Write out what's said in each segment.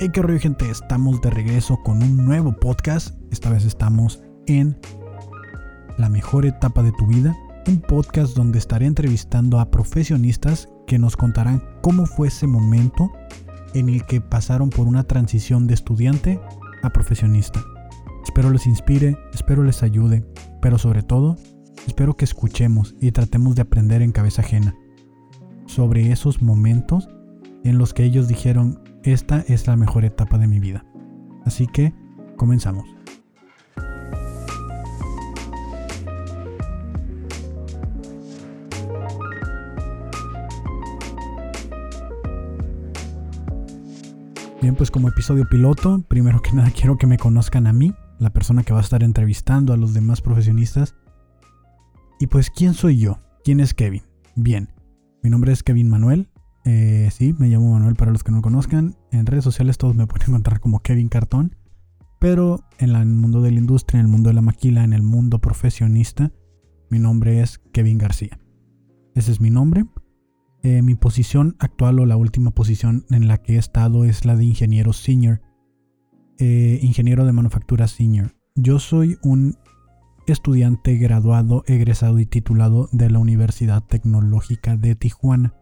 Hey, qué rollo, gente. Estamos de regreso con un nuevo podcast. Esta vez estamos en La mejor etapa de tu vida. Un podcast donde estaré entrevistando a profesionistas que nos contarán cómo fue ese momento en el que pasaron por una transición de estudiante a profesionista. Espero les inspire, espero les ayude, pero sobre todo, espero que escuchemos y tratemos de aprender en cabeza ajena sobre esos momentos en los que ellos dijeron, esta es la mejor etapa de mi vida. Así que, comenzamos. Bien, pues como episodio piloto, primero que nada quiero que me conozcan a mí, la persona que va a estar entrevistando a los demás profesionistas. Y pues, ¿quién soy yo? ¿Quién es Kevin? Bien, mi nombre es Kevin Manuel, eh, sí, me llamo Manuel para los que no conozcan. En redes sociales todos me pueden encontrar como Kevin Cartón. Pero en, el mundo de la industria, en el mundo de la maquila, en el mundo profesionista, mi nombre es Kevin García. Ese es mi nombre. Eh, mi posición actual o la última posición en la que he estado es la de ingeniero senior. Eh, ingeniero de manufactura senior. Yo soy un estudiante graduado, egresado y titulado de la Universidad Tecnológica de Tijuana.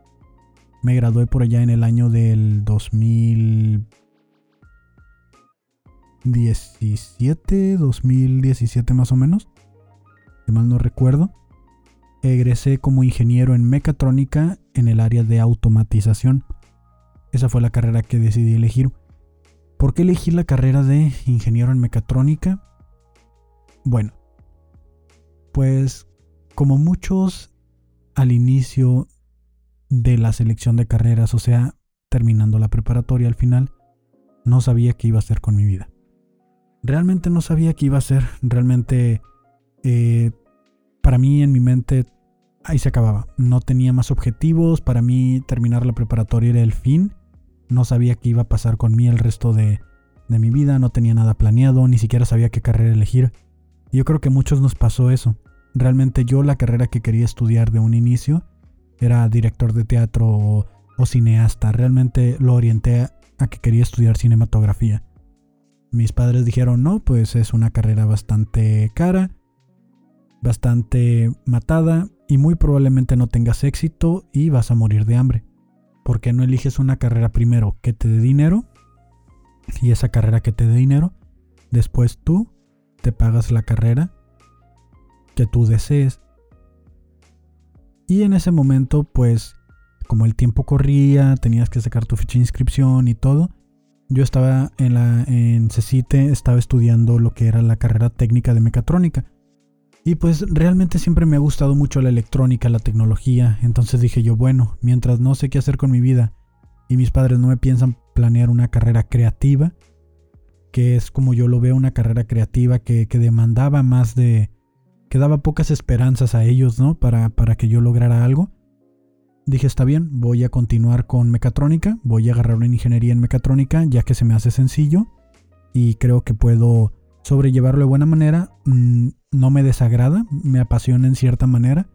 Me gradué por allá en el año del 2017, 2017 más o menos, si mal no recuerdo. Egresé como ingeniero en mecatrónica en el área de automatización. Esa fue la carrera que decidí elegir. ¿Por qué elegí la carrera de ingeniero en mecatrónica? Bueno, pues como muchos al inicio de la selección de carreras, o sea, terminando la preparatoria al final, no sabía qué iba a hacer con mi vida. Realmente no sabía qué iba a hacer, realmente eh, para mí en mi mente ahí se acababa. No tenía más objetivos, para mí terminar la preparatoria era el fin. No sabía qué iba a pasar con mí el resto de, de mi vida, no tenía nada planeado, ni siquiera sabía qué carrera elegir. yo creo que a muchos nos pasó eso. Realmente yo la carrera que quería estudiar de un inicio era director de teatro o, cineasta. Realmente lo orienté a, que quería estudiar cinematografía. Mis padres dijeron, no, pues es una carrera bastante cara, bastante matada y muy probablemente no tengas éxito y vas a morir de hambre. ¿Por qué no eliges una carrera primero que te dé dinero? Y esa carrera que te dé dinero, después tú te pagas la carrera que tú desees y en ese momento, pues, como el tiempo corría, tenías que sacar tu ficha de inscripción y todo. Yo estaba en la en CECITE, estaba estudiando lo que era la carrera técnica de mecatrónica. Y pues realmente siempre me ha gustado mucho la electrónica, la tecnología. Entonces dije yo, bueno, mientras no sé qué hacer con mi vida y mis padres no me piensan planear una carrera creativa, que es como yo lo veo, una carrera creativa que, que demandaba más de, que daba pocas esperanzas a ellos, ¿no? Para, para que yo lograra algo. Dije, está bien, voy a continuar con mecatrónica, voy a agarrar una ingeniería en mecatrónica, ya que se me hace sencillo y creo que puedo sobrellevarlo de buena manera. Mm, no me desagrada, me apasiona en cierta manera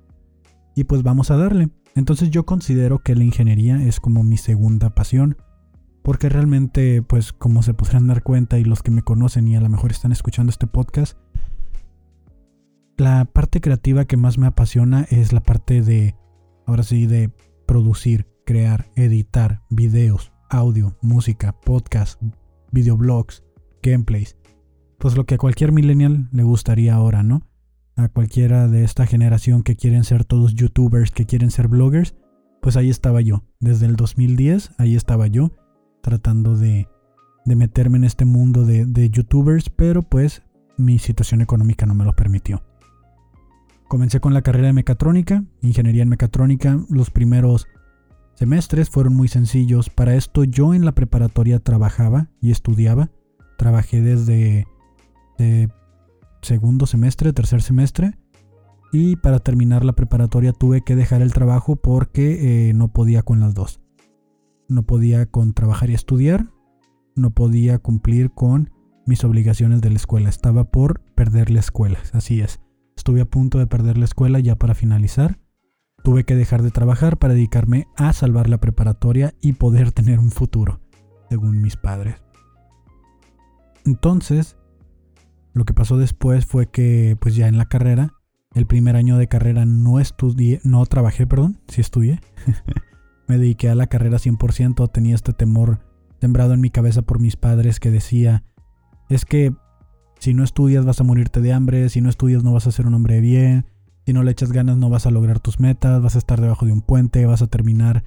y pues vamos a darle. Entonces yo considero que la ingeniería es como mi segunda pasión, porque realmente, pues como se podrán dar cuenta y los que me conocen y a lo mejor están escuchando este podcast, la parte creativa que más me apasiona es la parte de, ahora sí, de producir, crear, editar videos, audio, música, podcast, videoblogs, gameplays. Pues lo que a cualquier millennial le gustaría ahora, ¿no? A cualquiera de esta generación que quieren ser todos youtubers, que quieren ser bloggers, pues ahí estaba yo. Desde el 2010, ahí estaba yo, tratando de, de meterme en este mundo de, de youtubers, pero pues mi situación económica no me lo permitió. Comencé con la carrera de mecatrónica, ingeniería en mecatrónica. Los primeros semestres fueron muy sencillos. Para esto yo en la preparatoria trabajaba y estudiaba. Trabajé desde segundo semestre, tercer semestre. Y para terminar la preparatoria tuve que dejar el trabajo porque eh, no podía con las dos. No podía con trabajar y estudiar. No podía cumplir con mis obligaciones de la escuela. Estaba por perder la escuela. Así es. Estuve a punto de perder la escuela ya para finalizar. Tuve que dejar de trabajar para dedicarme a salvar la preparatoria y poder tener un futuro, según mis padres. Entonces, lo que pasó después fue que, pues ya en la carrera, el primer año de carrera no estudié, no trabajé, perdón, sí estudié. Me dediqué a la carrera 100%, tenía este temor sembrado en mi cabeza por mis padres que decía, es que si no estudias vas a morirte de hambre, si no estudias no vas a ser un hombre bien, si no le echas ganas no vas a lograr tus metas, vas a estar debajo de un puente, vas a terminar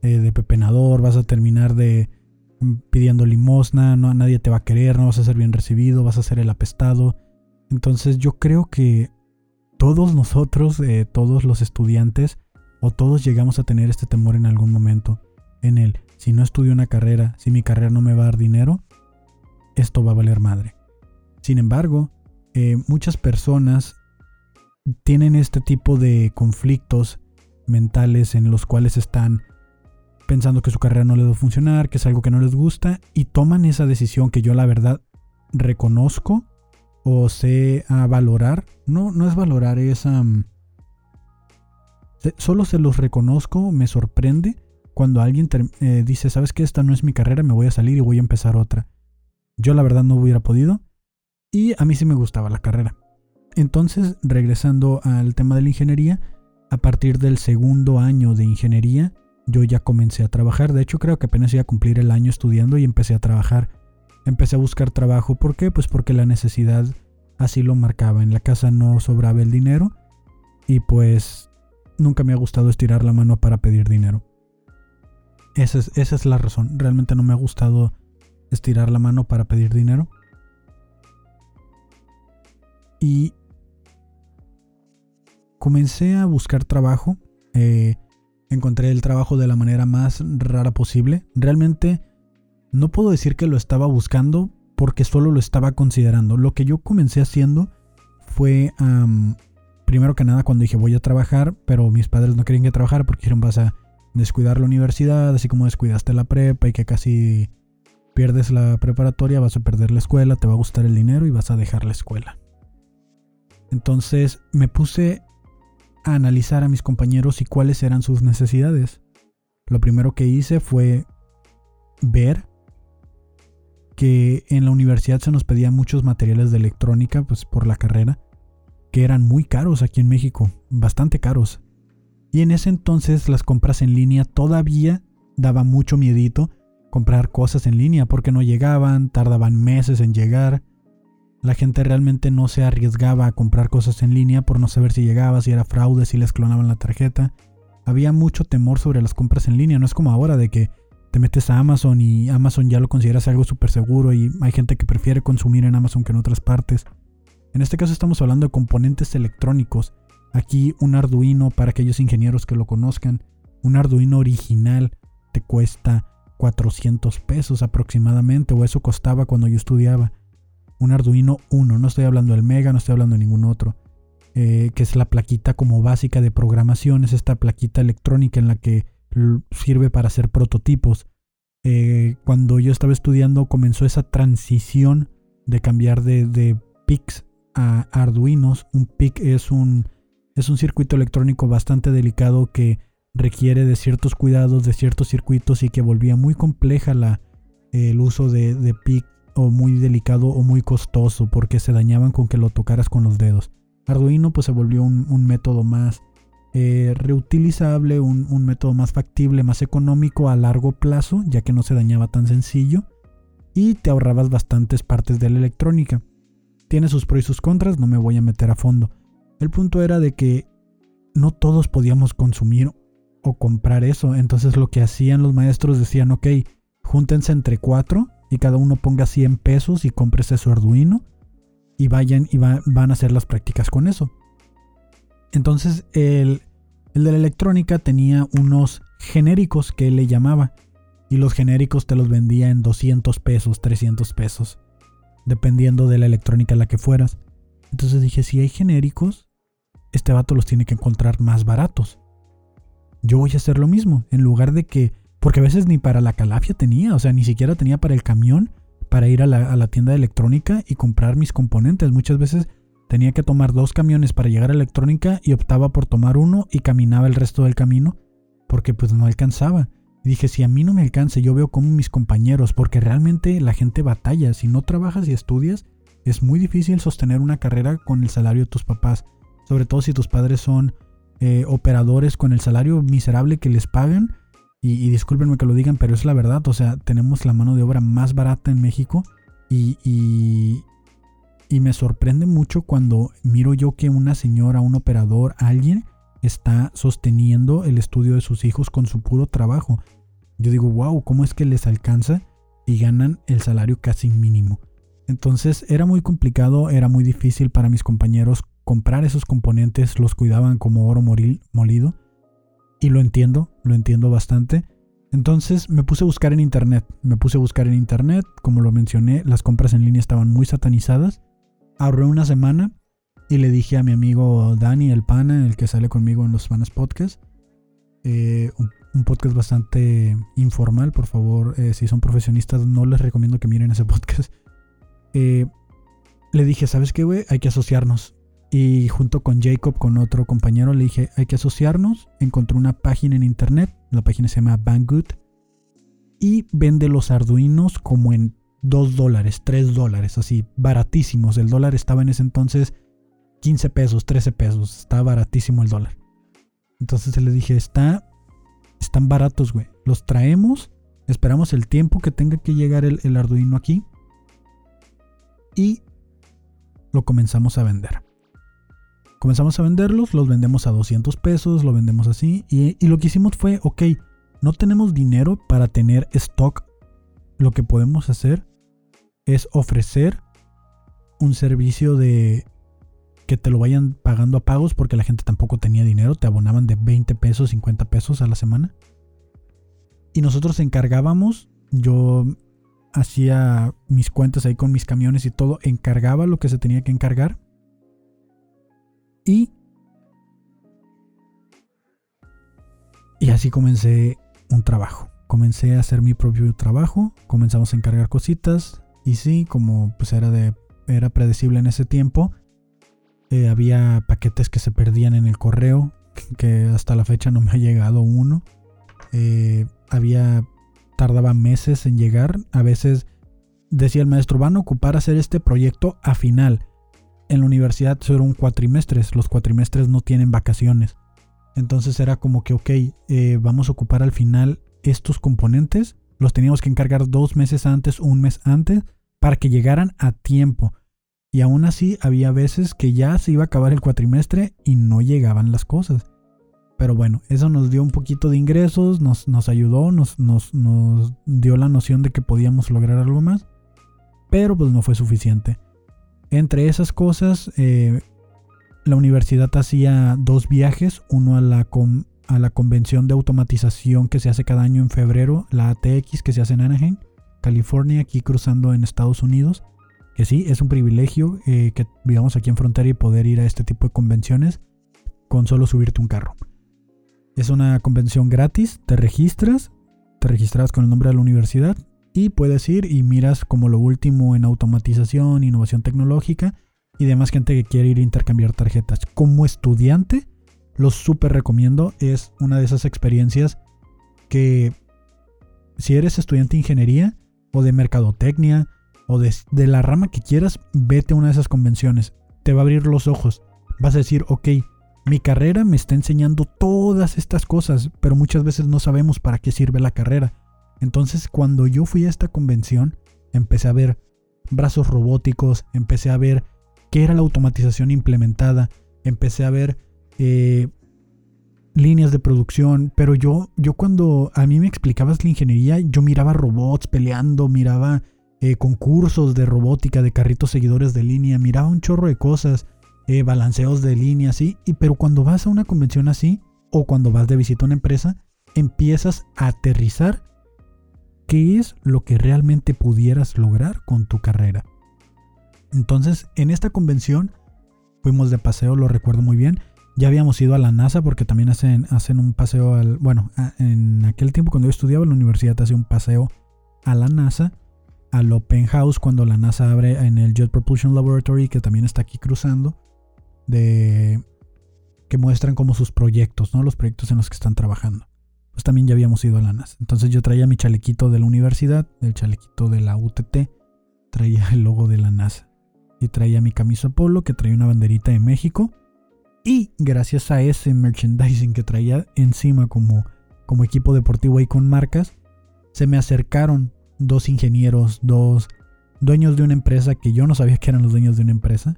eh, de pepenador, vas a terminar de mm, pidiendo limosna, no, nadie te va a querer, no vas a ser bien recibido, vas a ser el apestado. Entonces yo creo que todos nosotros, eh, todos los estudiantes, o todos llegamos a tener este temor en algún momento. En el, si no estudio una carrera, si mi carrera no me va a dar dinero, esto va a valer madre. Sin embargo, eh, muchas personas tienen este tipo de conflictos mentales en los cuales están pensando que su carrera no les va a funcionar, que es algo que no les gusta, y toman esa decisión que yo la verdad reconozco o sé a valorar. No, no es valorar, es... solo se los reconozco, me sorprende cuando alguien eh, dice, sabes que esta no es mi carrera, me voy a salir y voy a empezar otra. Yo la verdad no hubiera podido y a mí sí me gustaba la carrera. Entonces, regresando al tema de la ingeniería, a partir del segundo año de ingeniería, yo ya comencé a trabajar. De hecho, creo que apenas iba a cumplir el año estudiando y empecé a trabajar. Empecé a buscar trabajo. ¿Por qué? Pues porque la necesidad así lo marcaba. En la casa no sobraba el dinero y pues nunca me ha gustado estirar la mano para pedir dinero. Esa es, esa es la razón. Realmente no me ha gustado estirar la mano para pedir dinero. Y comencé a buscar trabajo. Eh, encontré el trabajo de la manera más rara posible. Realmente no puedo decir que lo estaba buscando porque solo lo estaba considerando. Lo que yo comencé haciendo fue, primero que nada, cuando dije voy a trabajar, pero mis padres no querían que trabajara porque dijeron vas a descuidar la universidad, así como descuidaste la prepa y que casi pierdes la preparatoria, vas a perder la escuela, te va a gustar el dinero y vas a dejar la escuela. Entonces me puse a analizar a mis compañeros y cuáles eran sus necesidades. Lo primero que hice fue ver que en la universidad se nos pedían muchos materiales de electrónica, pues por la carrera, que eran muy caros aquí en México, bastante caros. Y en ese entonces las compras en línea todavía daba mucho miedito comprar cosas en línea porque no llegaban, tardaban meses en llegar la gente realmente no se arriesgaba a comprar cosas en línea por no saber si llegaba, si era fraude, si les clonaban la tarjeta. Había mucho temor sobre las compras en línea, no es como ahora de que te metes a Amazon y Amazon ya lo consideras algo súper seguro y hay gente que prefiere consumir en Amazon que en otras partes. En este caso estamos hablando de componentes electrónicos. Aquí un Arduino, para aquellos ingenieros que lo conozcan, un Arduino original te cuesta 400 pesos aproximadamente, o eso costaba cuando yo estudiaba un Arduino 1, no estoy hablando del Mega, no estoy hablando de ningún otro, eh, que es la plaquita como básica de programación, es esta plaquita electrónica en la que sirve para hacer prototipos. Eh, cuando yo estaba estudiando comenzó esa transición de cambiar de, de PICs a Arduinos. Un PIC es un, es un circuito electrónico bastante delicado que requiere de ciertos cuidados, de ciertos circuitos y que volvía muy compleja la, el uso de, de PIC o muy delicado o muy costoso porque se dañaban con que lo tocaras con los dedos. Arduino pues se volvió un, método más eh, reutilizable, un, un, método más factible, más económico a largo plazo, ya que no se dañaba tan sencillo y te ahorrabas bastantes partes de la electrónica. Tiene sus pros y sus contras, no me voy a meter a fondo. El punto era de que no todos podíamos consumir o comprar eso, entonces lo que hacían los maestros decían, ok, júntense entre cuatro y cada uno ponga 100 pesos y cómprese su Arduino y vayan y van a hacer las prácticas con eso. Entonces el, el de la electrónica tenía unos genéricos que él le llamaba y los genéricos te los vendía en 200 pesos, 300 pesos, dependiendo de la electrónica a la que fueras. Entonces dije, si hay genéricos, este vato los tiene que encontrar más baratos. Yo voy a hacer lo mismo, en lugar de que porque a veces ni para la calafia tenía, o sea, ni siquiera tenía para el camión para ir a la, tienda de electrónica y comprar mis componentes. Muchas veces tenía que tomar dos camiones para llegar a electrónica y optaba por tomar uno y caminaba el resto del camino porque pues no alcanzaba. Y dije, si a mí no me alcanza, yo veo como mis compañeros, porque realmente la gente batalla. Si no trabajas y estudias, es muy difícil sostener una carrera con el salario de tus papás. Sobre todo si tus padres son eh, operadores con el salario miserable que les pagan. Y, discúlpenme que lo digan, pero es la verdad. O sea, tenemos la mano de obra más barata en México. Y, y, y me sorprende mucho cuando miro yo que una señora, un operador, alguien está sosteniendo el estudio de sus hijos con su puro trabajo. Yo digo, wow, ¿cómo es que les alcanza y ganan el salario casi mínimo? Entonces era muy complicado, era muy difícil para mis compañeros comprar esos componentes, los cuidaban como oro molido. Y lo entiendo, lo entiendo bastante. Entonces me puse a buscar en internet, me puse a buscar en internet, como lo mencioné, las compras en línea estaban muy satanizadas. Ahorré una semana y le dije a mi amigo Dani, el pana, el que sale conmigo en los Panas Podcast, eh, un, podcast bastante informal, por favor, eh, si son profesionistas no les recomiendo que miren ese podcast. Eh, le dije, ¿sabes qué, güey? Hay que asociarnos. Y junto con Jacob, con otro compañero, le dije, hay que asociarnos. Encontré una página en internet, la página se llama Banggood, y vende los arduinos como en 2 dólares, 3 dólares, así, baratísimos. El dólar estaba en ese entonces 15 pesos, 13 pesos. Está baratísimo el dólar. Entonces le dije, está, están baratos, güey. Los traemos, esperamos el tiempo que tenga que llegar el, Arduino aquí. Y lo comenzamos a vender. Comenzamos a venderlos, los vendemos a 200 pesos, lo vendemos así. Y, y lo que hicimos fue, ok, no tenemos dinero para tener stock. Lo que podemos hacer es ofrecer un servicio de que te lo vayan pagando a pagos porque la gente tampoco tenía dinero, te abonaban de 20 pesos, 50 pesos a la semana. Y nosotros encargábamos, yo hacía mis cuentas ahí con mis camiones y todo, encargaba lo que se tenía que encargar. Y y así comencé un trabajo. Comencé a hacer mi propio trabajo, comenzamos a encargar cositas y sí, como pues era de era predecible en ese tiempo, eh, había paquetes que se perdían en el correo, que hasta la fecha no me ha llegado uno. Eh, había tardaba meses en llegar. A veces decía el maestro, van a ocupar hacer este proyecto a final. En la universidad son cuatrimestres, los cuatrimestres no tienen vacaciones. Entonces era como que, ok, eh, vamos a ocupar al final estos componentes. Los teníamos que encargar dos meses antes, un mes antes, para que llegaran a tiempo. Y aún así había veces que ya se iba a acabar el cuatrimestre y no llegaban las cosas. Pero bueno, eso nos dio un poquito de ingresos, nos, nos ayudó, nos, nos, nos, dio la noción de que podíamos lograr algo más. Pero pues no fue suficiente. Entre esas cosas, eh, la universidad hacía dos viajes, uno a la, a la convención de automatización que se hace cada año en febrero, la ATX que se hace en Anaheim, California, aquí cruzando en Estados Unidos que sí, es un privilegio eh, que vivamos aquí en Frontera y poder ir a este tipo de convenciones con solo subirte un carro. Es una convención gratis, te registras, te registras con el nombre de la universidad y puedes ir y miras como lo último en automatización, innovación tecnológica y demás gente que quiere ir a intercambiar tarjetas. Como estudiante, lo súper recomiendo. Es una de esas experiencias que si eres estudiante de ingeniería o de mercadotecnia o de, la rama que quieras, vete a una de esas convenciones. Te va a abrir los ojos. Vas a decir, ok, mi carrera me está enseñando todas estas cosas, pero muchas veces no sabemos para qué sirve la carrera. Entonces, cuando yo fui a esta convención, empecé a ver brazos robóticos, empecé a ver qué era la automatización implementada, empecé a ver eh, líneas de producción, pero yo, yo cuando a mí me explicabas la ingeniería, yo miraba robots peleando, miraba eh, concursos de robótica, de carritos seguidores de línea, miraba un chorro de cosas, eh, balanceos de línea, así, y, pero cuando vas a una convención así, o cuando vas de visita a una empresa, empiezas a aterrizar qué es lo que realmente pudieras lograr con tu carrera. Entonces, en esta convención fuimos de paseo, lo recuerdo muy bien. Ya habíamos ido a la NASA porque también hacen, hacen un paseo al... Bueno, en aquel tiempo cuando yo estudiaba en la universidad hacía un paseo a la NASA al Open House cuando la NASA abre en el Jet Propulsion Laboratory, que también está aquí cruzando, de que muestran como sus proyectos, ¿no? Los proyectos en los que están trabajando. Pues también ya habíamos ido a la NASA. Entonces yo traía mi chalequito de la universidad, el chalequito de la UTT, traía el logo de la NASA. Y traía mi camisa polo que traía una banderita de México. Y gracias a ese merchandising que traía encima como, como equipo deportivo ahí con marcas, se me acercaron dos ingenieros, dos dueños de una empresa que yo no sabía que eran los dueños de una empresa.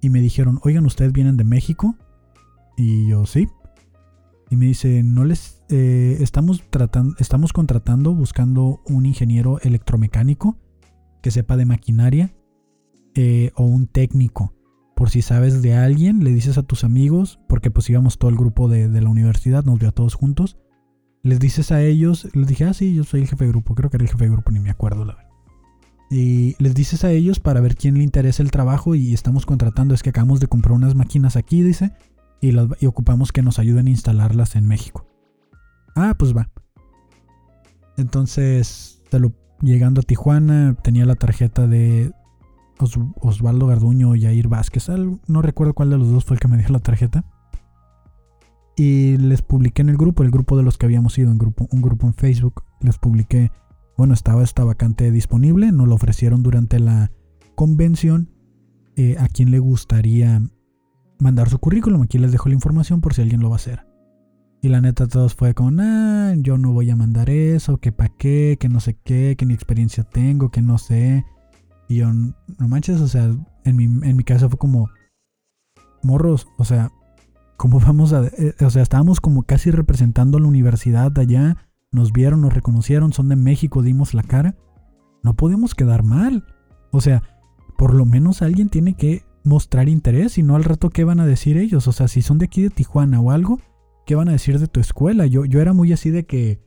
Y me dijeron, oigan, ¿ustedes vienen de México? Y yo, sí. Y me dice, no les eh, estamos estamos contratando, buscando un ingeniero electromecánico que sepa de maquinaria eh, o un técnico. Por si sabes de alguien, le dices a tus amigos, porque pues íbamos todo el grupo de, de la universidad, nos vio a todos juntos. Les dices a ellos, les dije, ah, sí, yo soy el jefe de grupo, creo que era el jefe de grupo, ni me acuerdo la verdad. Y les dices a ellos para ver quién le interesa el trabajo y estamos contratando, es que acabamos de comprar unas máquinas aquí, dice, y ocupamos que nos ayuden a instalarlas en México. Ah, pues va. Entonces, llegando a Tijuana, tenía la tarjeta de Osvaldo Garduño y Jair Vázquez. No recuerdo cuál de los dos fue el que me dio la tarjeta. Y les publiqué en el grupo, el grupo de los que habíamos ido, en grupo, un grupo en Facebook. Les publiqué, bueno, estaba esta vacante disponible, nos lo ofrecieron durante la convención. Eh, a quien le gustaría mandar su currículum. Aquí les dejo la información por si alguien lo va a hacer. Y la neta todos fue como, nah, yo no voy a mandar eso, que pa' qué, que no sé qué, que ni experiencia tengo, que no sé. Y yo, no manches, o sea, en mi, en mi caso fue como, morros, o sea, ¿cómo vamos a...? Eh, o sea, estábamos como casi representando la universidad allá, nos vieron, nos reconocieron, son de México, dimos la cara. No podemos quedar mal. O sea, por lo menos alguien tiene que mostrar interés y no al rato qué van a decir ellos. O sea, si son de aquí de Tijuana o algo, ¿qué van a decir de tu escuela? Yo, yo era muy así de que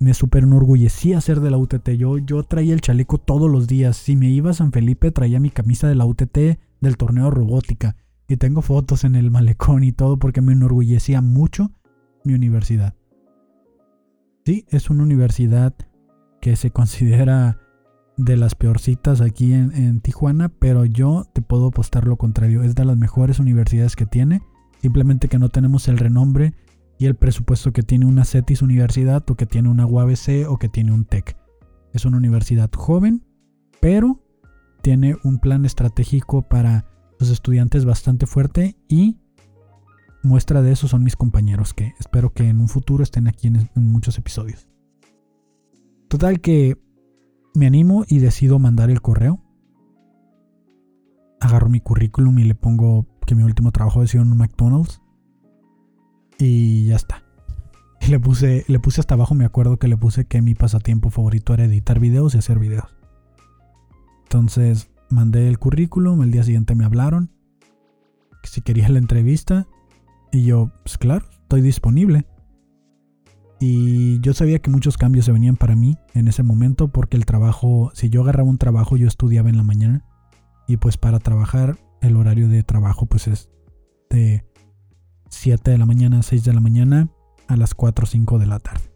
me super enorgullecía ser de la UTT. Yo, yo traía el chaleco todos los días. Si me iba a San Felipe, traía mi camisa de la UTT del torneo robótica. Y tengo fotos en el malecón y todo porque me enorgullecía mucho mi universidad. Sí, es una universidad que se considera de las peorcitas aquí en, en, Tijuana, pero yo te puedo apostar lo contrario. Es de las mejores universidades que tiene. Simplemente que no tenemos el renombre y el presupuesto que tiene una CETIS universidad o que tiene una UABC o que tiene un TEC. Es una universidad joven, pero tiene un plan estratégico para los estudiantes bastante fuerte y muestra de eso son mis compañeros que espero que en un futuro estén aquí en, en muchos episodios. Total que me animo y decido mandar el correo. Agarro mi currículum y le pongo que mi último trabajo ha sido en un McDonald's. Y ya está. Le puse, le puse hasta abajo, me acuerdo que le puse que mi pasatiempo favorito era editar videos y hacer videos. Entonces mandé el currículum, el día siguiente me hablaron. Que si quería la entrevista. Y yo, pues claro, estoy disponible. Y yo sabía que muchos cambios se venían para mí en ese momento porque el trabajo, si yo agarraba un trabajo, yo estudiaba en la mañana. Y pues para trabajar, el horario de trabajo pues es de 7 de la mañana, 6 de la mañana a las 4 o 5 de la tarde.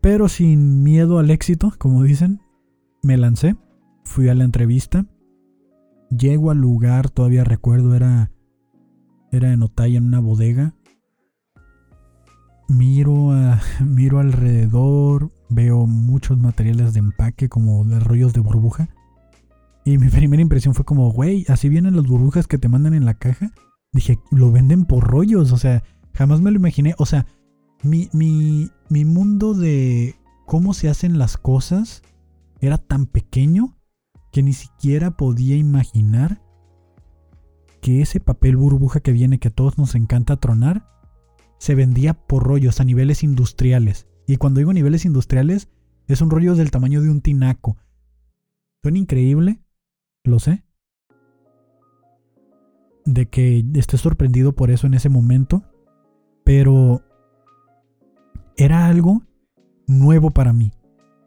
Pero sin miedo al éxito, como dicen, me lancé, fui a la entrevista, llego al lugar, todavía recuerdo, era, era en Otay en una bodega. Miro, miro alrededor, veo muchos materiales de empaque como de rollos de burbuja. Y mi primera impresión fue como, güey, así vienen las burbujas que te mandan en la caja. Dije, lo venden por rollos, o sea, jamás me lo imaginé. O sea, mi, mi, mi mundo de cómo se hacen las cosas era tan pequeño que ni siquiera podía imaginar que ese papel burbuja que viene, que a todos nos encanta tronar, se vendía por rollos a niveles industriales. Y cuando digo niveles industriales, es un rollo del tamaño de un tinaco. Suena increíble, lo sé, de que esté sorprendido por eso en ese momento, pero era algo nuevo para mí.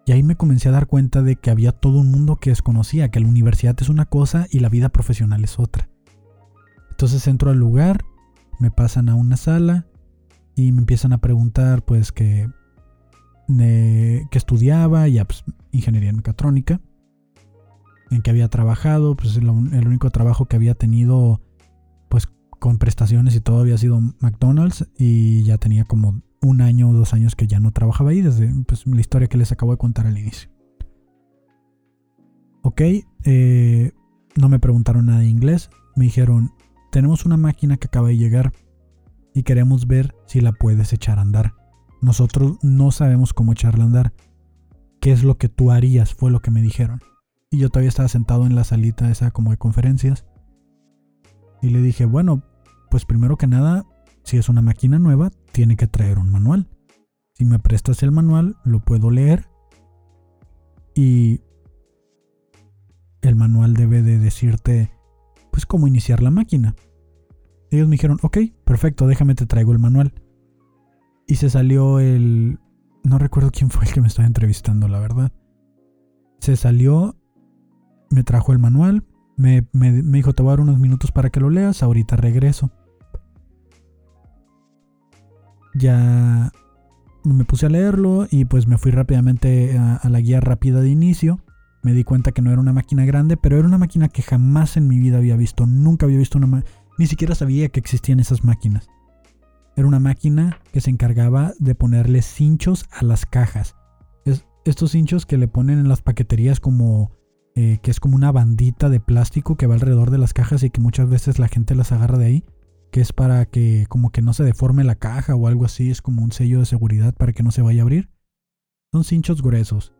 Y ahí me comencé a dar cuenta de que había todo un mundo que desconocía, que la universidad es una cosa y la vida profesional es otra. Entonces entro al lugar, me pasan a una sala y me empiezan a preguntar pues que, que estudiaba, ya pues ingeniería en mecatrónica, en que había trabajado, pues el único trabajo que había tenido con prestaciones y todo había sido McDonald's y ya tenía como un año o dos años que ya no trabajaba ahí, desde pues, la historia que les acabo de contar al inicio. Ok, eh, no me preguntaron nada de inglés, me dijeron, tenemos una máquina que acaba de llegar y queremos ver si la puedes echar a andar. Nosotros no sabemos cómo echarla a andar. ¿Qué es lo que tú harías? Fue lo que me dijeron. Y yo todavía estaba sentado en la salita esa como de conferencias. Y le dije, bueno, pues primero que nada, si es una máquina nueva, tiene que traer un manual. Si me prestas el manual, lo puedo leer. Y el manual debe de decirte, pues, cómo iniciar la máquina. Ellos me dijeron, ok, perfecto, déjame te traigo el manual. Y se salió el... No recuerdo quién fue el que me estaba entrevistando, la verdad. Se salió, me trajo el manual, me, dijo, te voy a dar unos minutos para que lo leas, ahorita regreso. Ya me puse a leerlo y pues me fui rápidamente a, la guía rápida de inicio. Me di cuenta que no era una máquina grande, pero era una máquina que jamás en mi vida había visto. Nunca había visto una Ni siquiera sabía que existían esas máquinas. Era una máquina que se encargaba de ponerle cinchos a las cajas. estos cinchos que le ponen en las paqueterías como... Eh, que es como una bandita de plástico que va alrededor de las cajas y que muchas veces la gente las agarra de ahí que es para que como que no se deforme la caja o algo así, es como un sello de seguridad para que no se vaya a abrir. Son cinchos gruesos.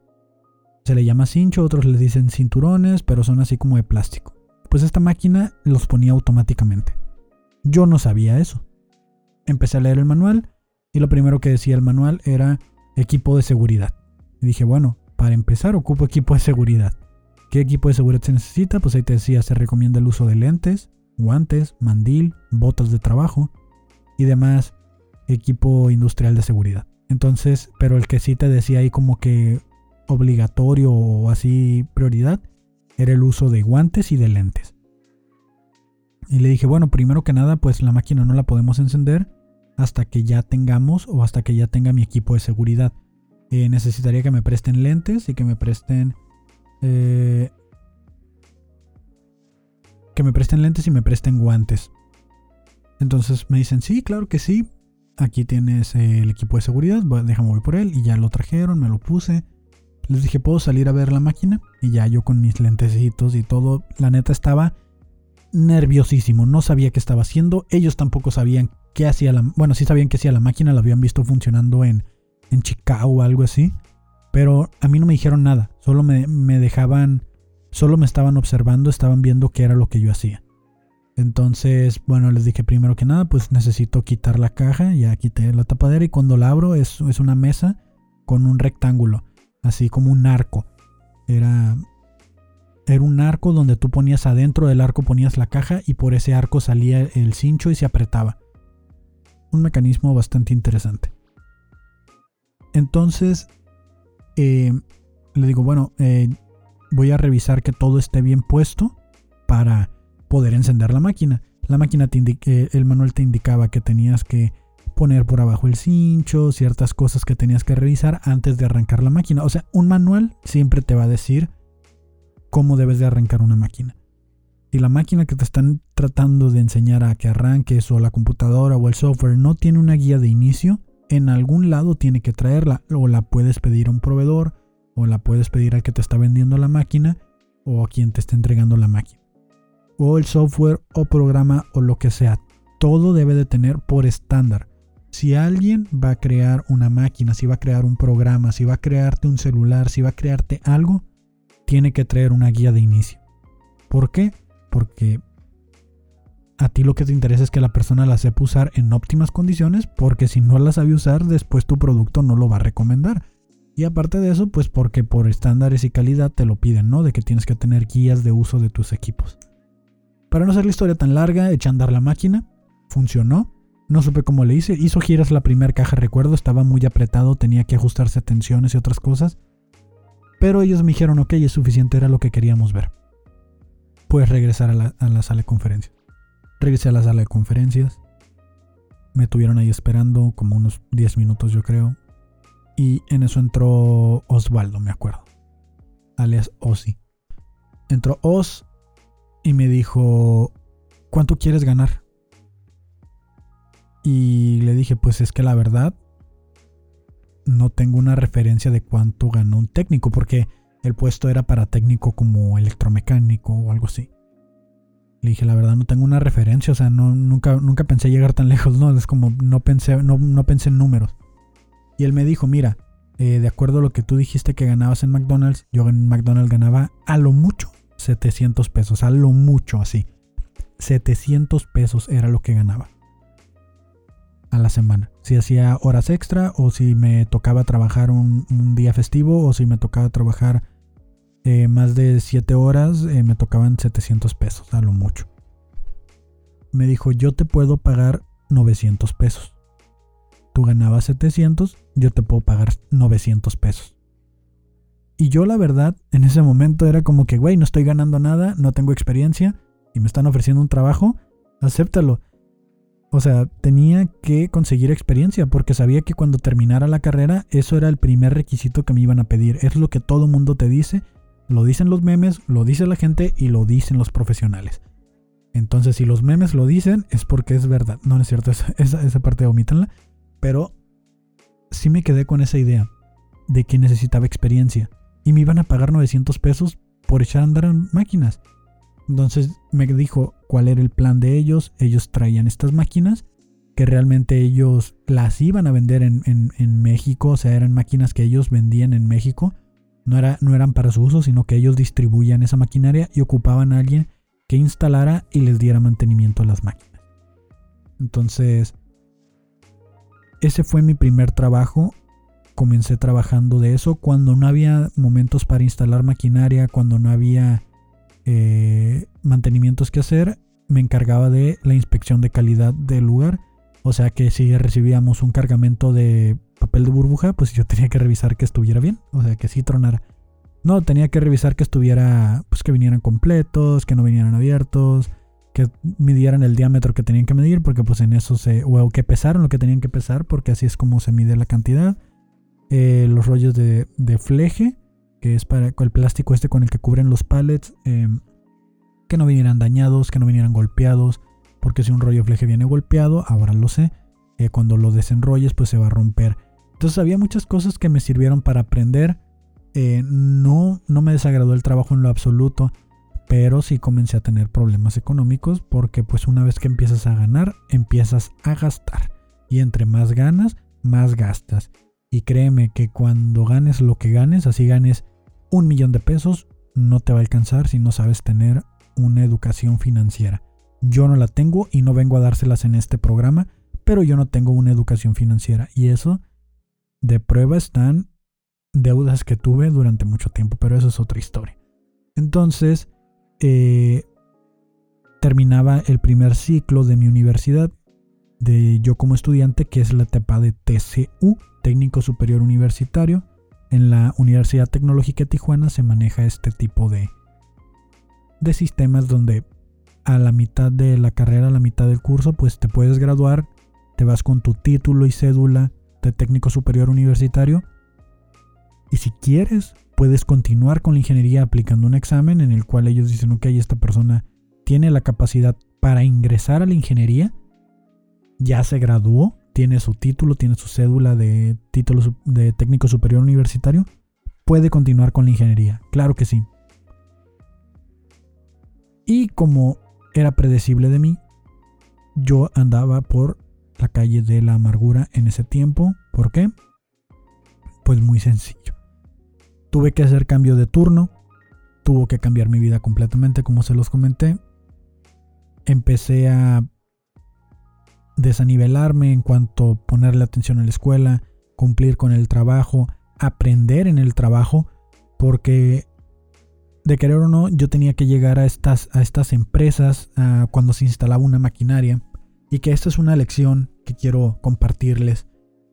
Se le llama cincho, otros le dicen cinturones, pero son así como de plástico. Pues esta máquina los ponía automáticamente. Yo no sabía eso. Empecé a leer el manual y lo primero que decía el manual era equipo de seguridad. Y dije, bueno, para empezar ocupo equipo de seguridad. ¿Qué equipo de seguridad se necesita? Pues ahí te decía, se recomienda el uso de lentes, guantes, mandil, botas de trabajo y demás equipo industrial de seguridad. Entonces, pero el que sí te decía ahí como que obligatorio o así prioridad era el uso de guantes y de lentes. Y le dije, bueno, primero que nada, pues la máquina no la podemos encender hasta que ya tengamos o hasta que ya tenga mi equipo de seguridad. Eh, necesitaría que me presten lentes y que me presten eh, que me presten lentes y me presten guantes. Entonces me dicen, sí, claro que sí. Aquí tienes el equipo de seguridad, déjame voy por él. Y ya lo trajeron, me lo puse. Les dije, ¿puedo salir a ver la máquina? Y ya yo con mis lentecitos y todo, la neta estaba nerviosísimo. No sabía qué estaba haciendo. Ellos tampoco sabían qué hacía la... Bueno, sí sabían qué hacía la máquina, la habían visto funcionando en, en Chicago o algo así. Pero a mí no me dijeron nada. Solo me, me dejaban Solo me estaban observando, estaban viendo qué era lo que yo hacía. Entonces, bueno, les dije primero que nada, pues necesito quitar la caja, ya quité la tapadera y cuando la abro es, es una mesa con un rectángulo, así como un arco. Era, era un arco donde tú ponías adentro del arco, ponías la caja y por ese arco salía el cincho y se apretaba. Un mecanismo bastante interesante. Entonces, eh, le digo, bueno, eh, voy a revisar que todo esté bien puesto para poder encender la máquina. La máquina te indique, el manual te indicaba que tenías que poner por abajo el cincho, ciertas cosas que tenías que revisar antes de arrancar la máquina. O sea, un manual siempre te va a decir cómo debes de arrancar una máquina. Si la máquina que te están tratando de enseñar a que arranques o la computadora o el software no tiene una guía de inicio, en algún lado tiene que traerla o la puedes pedir a un proveedor o la puedes pedir al que te está vendiendo la máquina o a quien te está entregando la máquina. O el software o programa o lo que sea. Todo debe de tener por estándar. Si alguien va a crear una máquina, si va a crear un programa, si va a crearte un celular, si va a crearte algo, tiene que traer una guía de inicio. ¿Por qué? Porque a ti lo que te interesa es que la persona la sepa usar en óptimas condiciones, porque si no la sabe usar, después tu producto no lo va a recomendar. Y aparte de eso, pues porque por estándares y calidad te lo piden, ¿no? De que tienes que tener guías de uso de tus equipos. Para no hacer la historia tan larga, eché a andar la máquina. Funcionó. No supe cómo le hice. Hizo giras la primera caja, recuerdo. Estaba muy apretado, tenía que ajustarse tensiones y otras cosas. Pero ellos me dijeron, ok, es suficiente, era lo que queríamos ver. Puedes regresar a la, a la sala de conferencias. Regresé a la sala de conferencias. Me tuvieron ahí esperando como unos 10 minutos, yo creo. Y en eso entró Osvaldo, me acuerdo. Alias Ozzy. Entró Oz y me dijo, ¿cuánto quieres ganar? Y le dije, pues es que la verdad, no tengo una referencia de cuánto ganó un técnico, porque el puesto era para técnico como electromecánico o algo así. Le dije, la verdad no tengo una referencia, o sea, no, nunca, nunca pensé llegar tan lejos, no, es como no pensé, no, no pensé en números. Y él me dijo, mira, eh, de acuerdo a lo que tú dijiste que ganabas en McDonald's, yo en McDonald's ganaba a lo mucho 700 pesos, a lo mucho así. 700 pesos era lo que ganaba a la semana. Si hacía horas extra o si me tocaba trabajar un, día festivo o si me tocaba trabajar eh, más de 7 horas, eh, me tocaban 700 pesos, a lo mucho. Me dijo, yo te puedo pagar 900 pesos. Tú ganabas 700, yo te puedo pagar 900 pesos. Y yo la verdad, en ese momento era como que, güey, no estoy ganando nada, no tengo experiencia y me están ofreciendo un trabajo, acéptalo. O sea, tenía que conseguir experiencia porque sabía que cuando terminara la carrera eso era el primer requisito que me iban a pedir. Es lo que todo mundo te dice, lo dicen los memes, lo dice la gente y lo dicen los profesionales. Entonces, si los memes lo dicen es porque es verdad. No, no es cierto, esa, esa, parte omítanla. Pero sí me quedé con esa idea de que necesitaba experiencia y me iban a pagar 900 pesos por echar a andar en máquinas. Entonces me dijo cuál era el plan de ellos. Ellos traían estas máquinas que realmente ellos las iban a vender en, México. O sea, eran máquinas que ellos vendían en México. No, era, no eran para su uso, sino que ellos distribuían esa maquinaria y ocupaban a alguien que instalara y les diera mantenimiento a las máquinas. Entonces, ese fue mi primer trabajo. Comencé trabajando de eso cuando no había momentos para instalar maquinaria, cuando no había eh, mantenimientos que hacer, me encargaba de la inspección de calidad del lugar. O sea que si recibíamos un cargamento de papel de burbuja, pues yo tenía que revisar que estuviera bien. O sea que si tronara. No, tenía que revisar que estuviera, pues que vinieran completos, que no vinieran abiertos, que midieran el diámetro que tenían que medir, porque pues en eso se, o que pesaron lo que tenían que pesar, porque así es como se mide la cantidad. Eh, los rollos de, de fleje, que es para el plástico este con el que cubren los pallets, em, que no vinieran dañados, que no vinieran golpeados, porque si un rollo fleje viene golpeado, ahora lo sé, eh, cuando lo desenrolles pues se va a romper. Entonces había muchas cosas que me sirvieron para aprender. Eh, no, no me desagradó el trabajo en lo absoluto, pero sí comencé a tener problemas económicos porque pues una vez que empiezas a ganar, empiezas a gastar. Y entre más ganas, más gastas. Y créeme que cuando ganes lo que ganes, así ganes un millón de pesos, no te va a alcanzar si no sabes tener una educación financiera. Yo no la tengo y no vengo a dárselas en este programa, pero yo no tengo una educación financiera. Y eso, de prueba están deudas que tuve durante mucho tiempo, pero eso es otra historia. Entonces, eh, terminaba el primer ciclo de mi universidad, de yo como estudiante, que es la etapa de TCU, Técnico Superior Universitario. En la Universidad Tecnológica de Tijuana se maneja este tipo de, de sistemas donde a la mitad de la carrera, a la mitad del curso, pues te puedes graduar, te vas con tu título y cédula de técnico superior universitario. Y si quieres, puedes continuar con la ingeniería aplicando un examen en el cual ellos dicen, ok, esta persona tiene la capacidad para ingresar a la ingeniería, ya se graduó, tiene su título, tiene su cédula de título de técnico superior universitario, puede continuar con la ingeniería. Claro que sí. Y como era predecible de mí, yo andaba por la calle de la amargura en ese tiempo. ¿Por qué? Pues muy sencillo. Tuve que hacer cambio de turno. Tuvo que cambiar mi vida completamente, como se los comenté. Empecé a desanivelarme en cuanto a ponerle atención a la escuela, cumplir con el trabajo, aprender en el trabajo, porque de querer o no, yo tenía que llegar a estas, a estas empresas cuando se instalaba una maquinaria, y que esta es una lección que quiero compartirles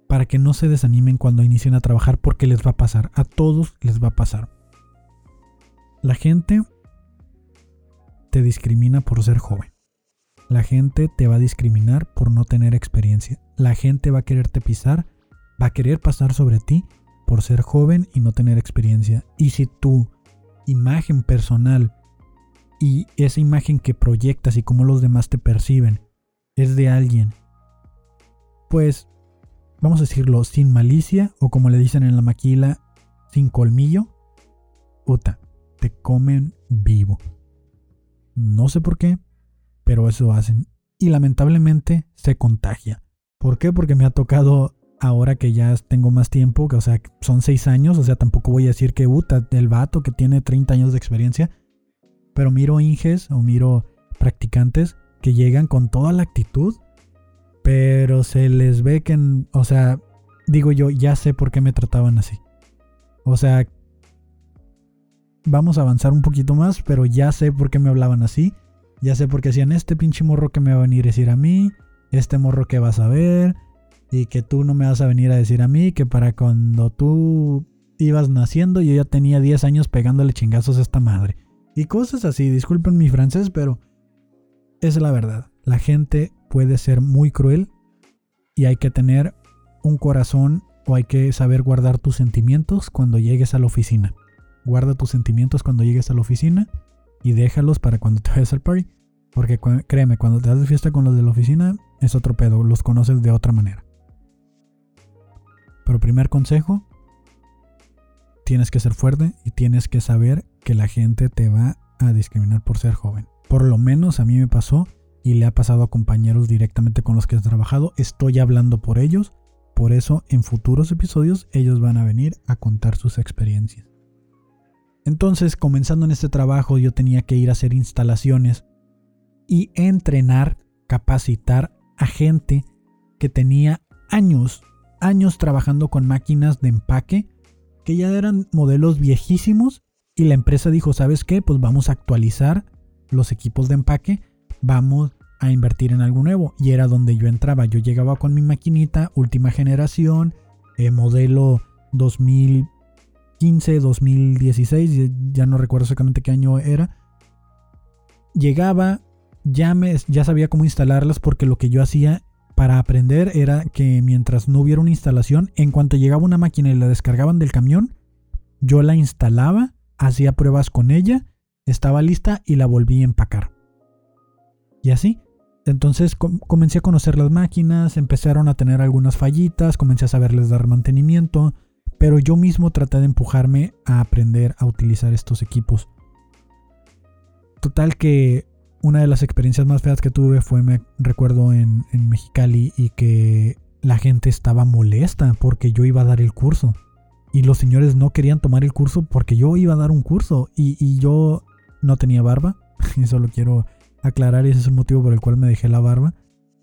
para que no se desanimen cuando inicien a trabajar porque les va a pasar, a todos les va a pasar. La gente te discrimina por ser joven. La gente te va a discriminar por no tener experiencia. La gente va a quererte pisar, va a querer pasar sobre ti por ser joven y no tener experiencia. Y si tu imagen personal y esa imagen que proyectas y cómo los demás te perciben es de alguien, pues vamos a decirlo, sin malicia o como le dicen en la maquila, sin colmillo, puta, te comen vivo. No sé por qué, pero eso hacen. Y lamentablemente se contagia. ¿Por qué? Porque me ha tocado ahora que ya tengo más tiempo, que o sea, son seis años, o sea, tampoco voy a decir que puta, el vato que tiene 30 años de experiencia, pero miro inges o miro practicantes que llegan con toda la actitud, pero se les ve que, o sea, digo yo, ya sé por qué me trataban así. O sea, vamos a avanzar un poquito más, pero ya sé por qué me hablaban así. Ya sé por qué hacían este pinche morro que me va a venir a decir a mí, este morro que vas a ver, y que tú no me vas a venir a decir a mí que para cuando tú ibas naciendo yo ya tenía 10 años pegándole chingazos a esta madre. Y cosas así, disculpen mi francés, pero es la verdad. La gente puede ser muy cruel y hay que tener un corazón o hay que saber guardar tus sentimientos cuando llegues a la oficina. Guarda tus sentimientos cuando llegues a la oficina y déjalos para cuando te vayas al party. Porque créeme, cuando te das de fiesta con los de la oficina es otro pedo, los conoces de otra manera. Pero primer consejo, tienes que ser fuerte y tienes que saber que la gente te va a discriminar por ser joven. Por lo menos a mí me pasó y le ha pasado a compañeros directamente con los que he trabajado. Estoy hablando por ellos. Por eso en futuros episodios ellos van a venir a contar sus experiencias. Entonces, comenzando en este trabajo, yo tenía que ir a hacer instalaciones y entrenar, capacitar a gente que tenía años, años trabajando con máquinas de empaque que ya eran modelos viejísimos y la empresa dijo, ¿sabes qué? Pues vamos a actualizar los equipos de empaque, vamos a invertir en algo nuevo. Y era donde yo entraba. Yo llegaba con mi maquinita, última generación, eh, modelo 2015, 2016, ya no recuerdo exactamente qué año era. Llegaba, ya, me, ya sabía cómo instalarlas porque lo que yo hacía para aprender era que mientras no hubiera una instalación, en cuanto llegaba una máquina y la descargaban del camión, yo la instalaba, hacía pruebas con ella, estaba lista y la volví a empacar. Y así. Entonces comencé a conocer las máquinas, empezaron a tener algunas fallitas, comencé a saberles dar mantenimiento, pero yo mismo traté de empujarme a aprender a utilizar estos equipos. Total que una de las experiencias más feas que tuve fue, me recuerdo, en, Mexicali y que la gente estaba molesta porque yo iba a dar el curso. Y los señores no querían tomar el curso porque yo iba a dar un curso y, yo no tenía barba. Eso lo quiero aclarar y ese es el motivo por el cual me dejé la barba.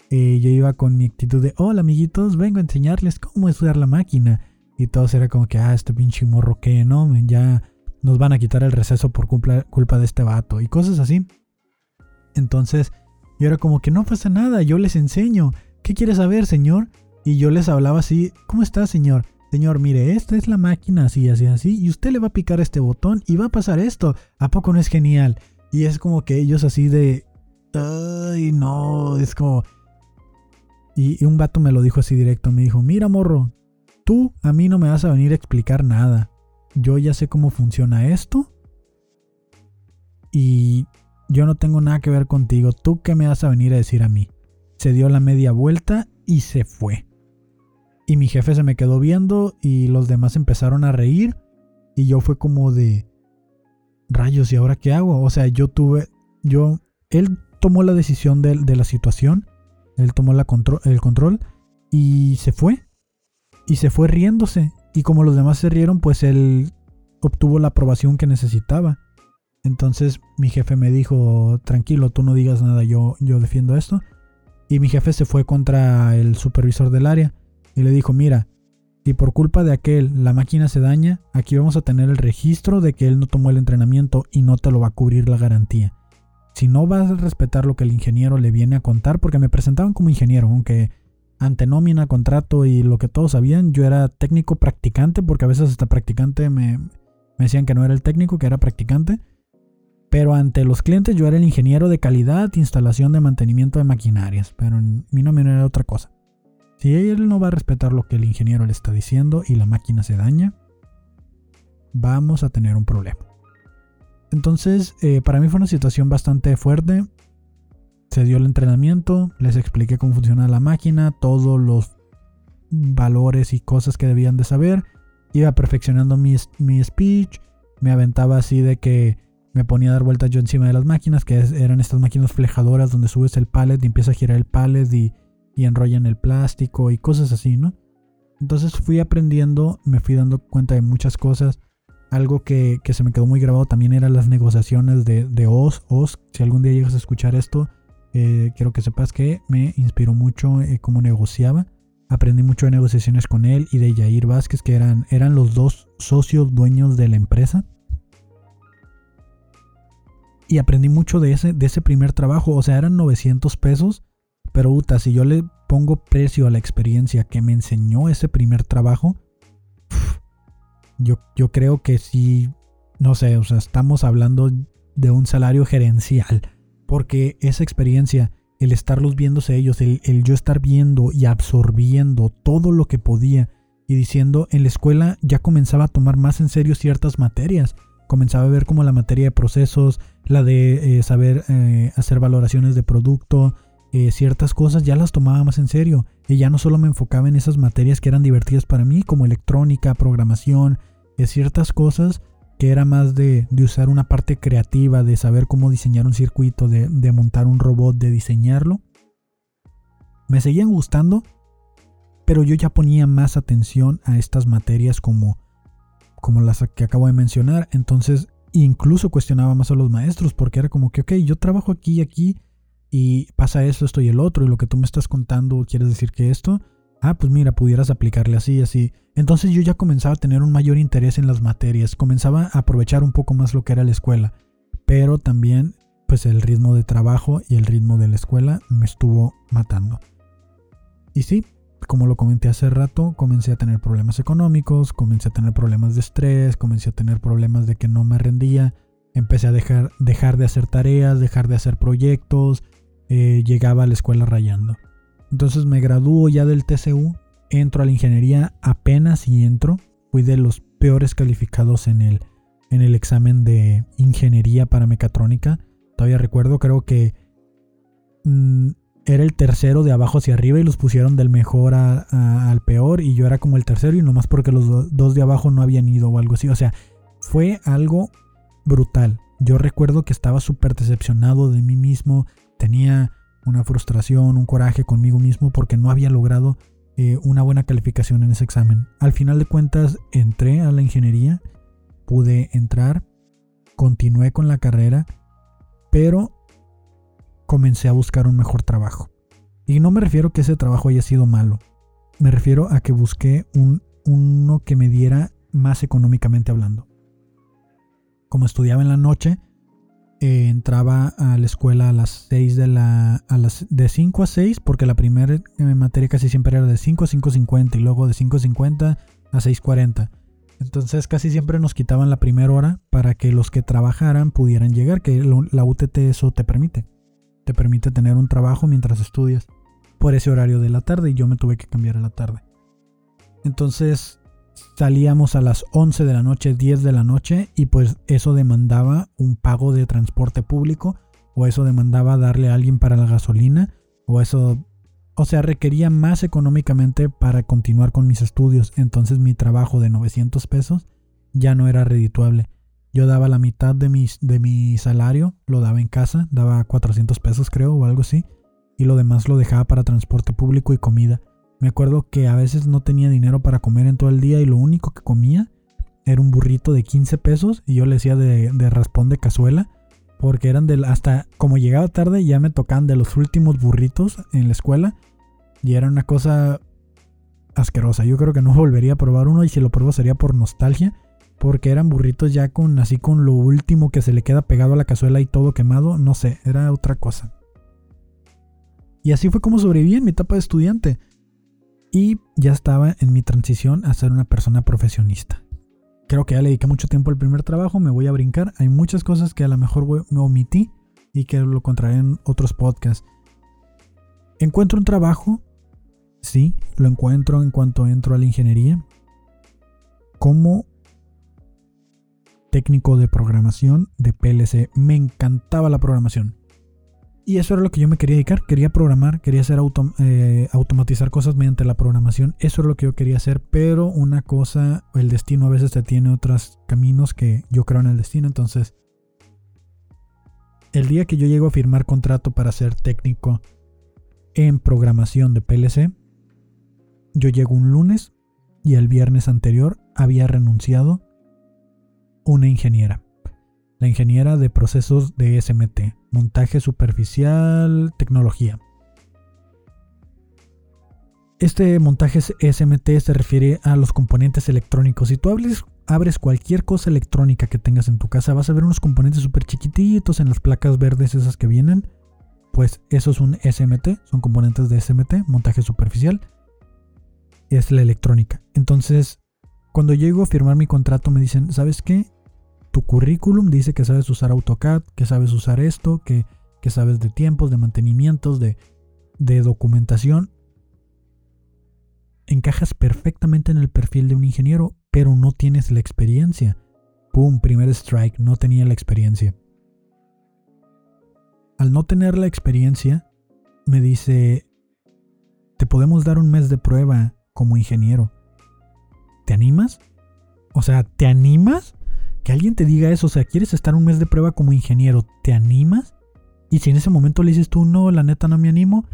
Eh, yo iba con mi actitud de, hola amiguitos, vengo a enseñarles cómo estudiar la máquina. Y todos era como que, ah, este pinche morro que, ¿no? Ya nos van a quitar el receso por culpa, culpa de este vato. Y cosas así. Entonces, yo era como que no pasa nada, yo les enseño. ¿Qué quiere saber, señor? Y yo les hablaba así, ¿cómo está, señor? Señor, mire, esta es la máquina así, así, así, y usted le va a picar este botón y va a pasar esto. ¿A poco no es genial? Y es como que ellos así de... Ay, no, es como... Y, un vato me lo dijo así directo, me dijo, mira morro, tú a mí no me vas a venir a explicar nada. Yo ya sé cómo funciona esto. Y yo no tengo nada que ver contigo, tú qué me vas a venir a decir a mí. Se dio la media vuelta y se fue. Y mi jefe se me quedó viendo y los demás empezaron a reír y yo fue como de rayos, ¿y ahora qué hago? O sea, yo tuve, yo, él tomó la decisión de, la situación, él tomó el control y se fue. Y se fue riéndose. Y como los demás se rieron, pues él obtuvo la aprobación que necesitaba. Entonces mi jefe me dijo, tranquilo, tú no digas nada, yo, yo defiendo esto. Y mi jefe se fue contra el supervisor del área y le dijo, mira, si por culpa de aquel la máquina se daña, aquí vamos a tener el registro de que él no tomó el entrenamiento y no te lo va a cubrir la garantía. Si no vas a respetar lo que el ingeniero le viene a contar, porque me presentaban como ingeniero, aunque ante nómina, contrato y lo que todos sabían, yo era técnico practicante, porque a veces hasta practicante me, me decían que no era el técnico, que era practicante. Pero ante los clientes yo era el ingeniero de calidad, instalación de mantenimiento de maquinarias. Pero en mi nómina era otra cosa. Si él no va a respetar lo que el ingeniero le está diciendo y la máquina se daña, vamos a tener un problema. Entonces, eh, para mí fue una situación bastante fuerte. Se dio el entrenamiento, les expliqué cómo funciona la máquina, todos los valores y cosas que debían de saber. Iba perfeccionando mi, mi speech. Me aventaba así de que me ponía a dar vueltas yo encima de las máquinas, que eran estas máquinas flejadoras donde subes el pallet y empieza a girar el pallet y, y enrollan el plástico y cosas así, ¿no? Entonces fui aprendiendo, me fui dando cuenta de muchas cosas. Algo que, se me quedó muy grabado también eran las negociaciones de, de Oz. Oz, si algún día llegas a escuchar esto, eh, quiero que sepas que me inspiró mucho eh, cómo negociaba. Aprendí mucho de negociaciones con él y de Jair Vázquez, que eran, eran los dos socios dueños de la empresa. Y aprendí mucho de ese, de ese primer trabajo. O sea, eran 900 pesos. Pero Uta, si yo le pongo precio a la experiencia que me enseñó ese primer trabajo, yo, yo creo que sí, no sé, o sea, estamos hablando de un salario gerencial. Porque esa experiencia, el estarlos viéndose ellos, el, el yo estar viendo y absorbiendo todo lo que podía y diciendo en la escuela ya comenzaba a tomar más en serio ciertas materias. Comenzaba a ver como la materia de procesos, la de eh, saber eh, hacer valoraciones de producto, eh, ciertas cosas ya las tomaba más en serio. Y ya no solo me enfocaba en esas materias que eran divertidas para mí, como electrónica, programación, ciertas cosas que era más de, usar una parte creativa, de saber cómo diseñar un circuito, de, de montar un robot, de diseñarlo. Me seguían gustando, pero yo ya ponía más atención a estas materias como, como las que acabo de mencionar. Entonces, incluso cuestionaba más a los maestros, porque era como que, ok, yo trabajo aquí y aquí, y pasa esto, esto y el otro, y lo que tú me estás contando, ¿quieres decir que esto? Ah, pues mira, pudieras aplicarle así, así. Entonces yo ya comenzaba a tener un mayor interés en las materias, comenzaba a aprovechar un poco más lo que era la escuela, pero también pues el ritmo de trabajo y el ritmo de la escuela me estuvo matando. Y sí, como lo comenté hace rato, comencé a tener problemas económicos, comencé a tener problemas de estrés, comencé a tener problemas de que no me rendía, empecé a dejar, dejar de hacer tareas, dejar de hacer proyectos, eh, llegaba a la escuela rayando. Entonces me gradúo ya del TCU, entro a la ingeniería apenas y entro, fui de los peores calificados en el, en el examen de ingeniería para mecatrónica. Todavía recuerdo, creo que mm, era el tercero de abajo hacia arriba y los pusieron del mejor al peor y yo era como el tercero y nomás porque los dos de abajo no habían ido o algo así. O sea, fue algo brutal. Yo recuerdo que estaba súper decepcionado de mí mismo, tenía una frustración, un coraje conmigo mismo porque no había logrado eh, una buena calificación en ese examen. Al final de cuentas entré a la ingeniería, pude entrar, continué con la carrera, pero comencé a buscar un mejor trabajo. Y no me refiero que ese trabajo haya sido malo, me refiero a que busqué un, uno que me diera más económicamente hablando. Como estudiaba en la noche, eh, entraba a la escuela a las 6 de la... A las, de 5 a 6, porque la primera eh, materia casi siempre era de 5 a 5.50 y luego de 5.50 a 6.40. Entonces casi siempre nos quitaban la primera hora para que los que trabajaran pudieran llegar, que la UTT eso te permite. Te permite tener un trabajo mientras estudias por ese horario de la tarde y yo me tuve que cambiar a la tarde. Entonces salíamos a las 11 de la noche, 10 de la noche y pues eso demandaba un pago de transporte público o eso demandaba darle a alguien para la gasolina o eso, o sea, requería más económicamente para continuar con mis estudios. Entonces mi trabajo de 900 pesos ya no era redituable. Yo daba la mitad de, mis, de mi salario, lo daba en casa, daba 400 pesos creo o algo así, y lo demás lo dejaba para transporte público y comida. Me acuerdo que a veces no tenía dinero para comer en todo el día y lo único que comía era un burrito de 15 pesos y yo le decía de, de raspón de cazuela porque eran del hasta como llegaba tarde ya me tocaban de los últimos burritos en la escuela y era una cosa asquerosa. Yo creo que no volvería a probar uno y si lo pruebo sería por nostalgia porque eran burritos ya con así con lo último que se le queda pegado a la cazuela y todo quemado, no sé, era otra cosa. Y así fue como sobreviví en mi etapa de estudiante y ya estaba en mi transición a ser una persona profesionista. Creo que ya le dediqué mucho tiempo al primer trabajo, me voy a brincar. Hay muchas cosas que a lo mejor me omití y que lo encontraré en otros podcasts. Encuentro un trabajo, sí, lo encuentro en cuanto entro a la ingeniería, como técnico de programación de PLC. Me encantaba la programación. Y eso era lo que yo me quería dedicar. Quería programar, quería hacer eh, automatizar cosas mediante la programación. Eso es lo que yo quería hacer. Pero una cosa, el destino a veces te tiene otros caminos que yo creo en el destino. Entonces, el día que yo llego a firmar contrato para ser técnico en programación de PLC, yo llego un lunes y el viernes anterior había renunciado una ingeniera. La ingeniera de procesos de SMT, montaje superficial, tecnología. Este montaje SMT se refiere a los componentes electrónicos. Si tú abres cualquier cosa electrónica que tengas en tu casa, vas a ver unos componentes súper chiquititos en las placas verdes esas que vienen. Pues eso es un SMT, son componentes de SMT, montaje superficial. Es la electrónica. Entonces, cuando llego a firmar mi contrato me dicen, ¿sabes qué? Tu currículum dice que sabes usar AutoCAD, que sabes usar esto, que, sabes de tiempos, de mantenimientos, de, de documentación. Encajas perfectamente en el perfil de un ingeniero, pero no tienes la experiencia. Pum, primer strike, no tenía la experiencia. Al no tener la experiencia, me dice, te podemos dar un mes de prueba como ingeniero. ¿Te animas? O sea, ¿te animas? Que alguien te diga eso, o sea, quieres estar un mes de prueba como ingeniero, ¿te animas? Y si en ese momento le dices tú, no, la neta no me animo,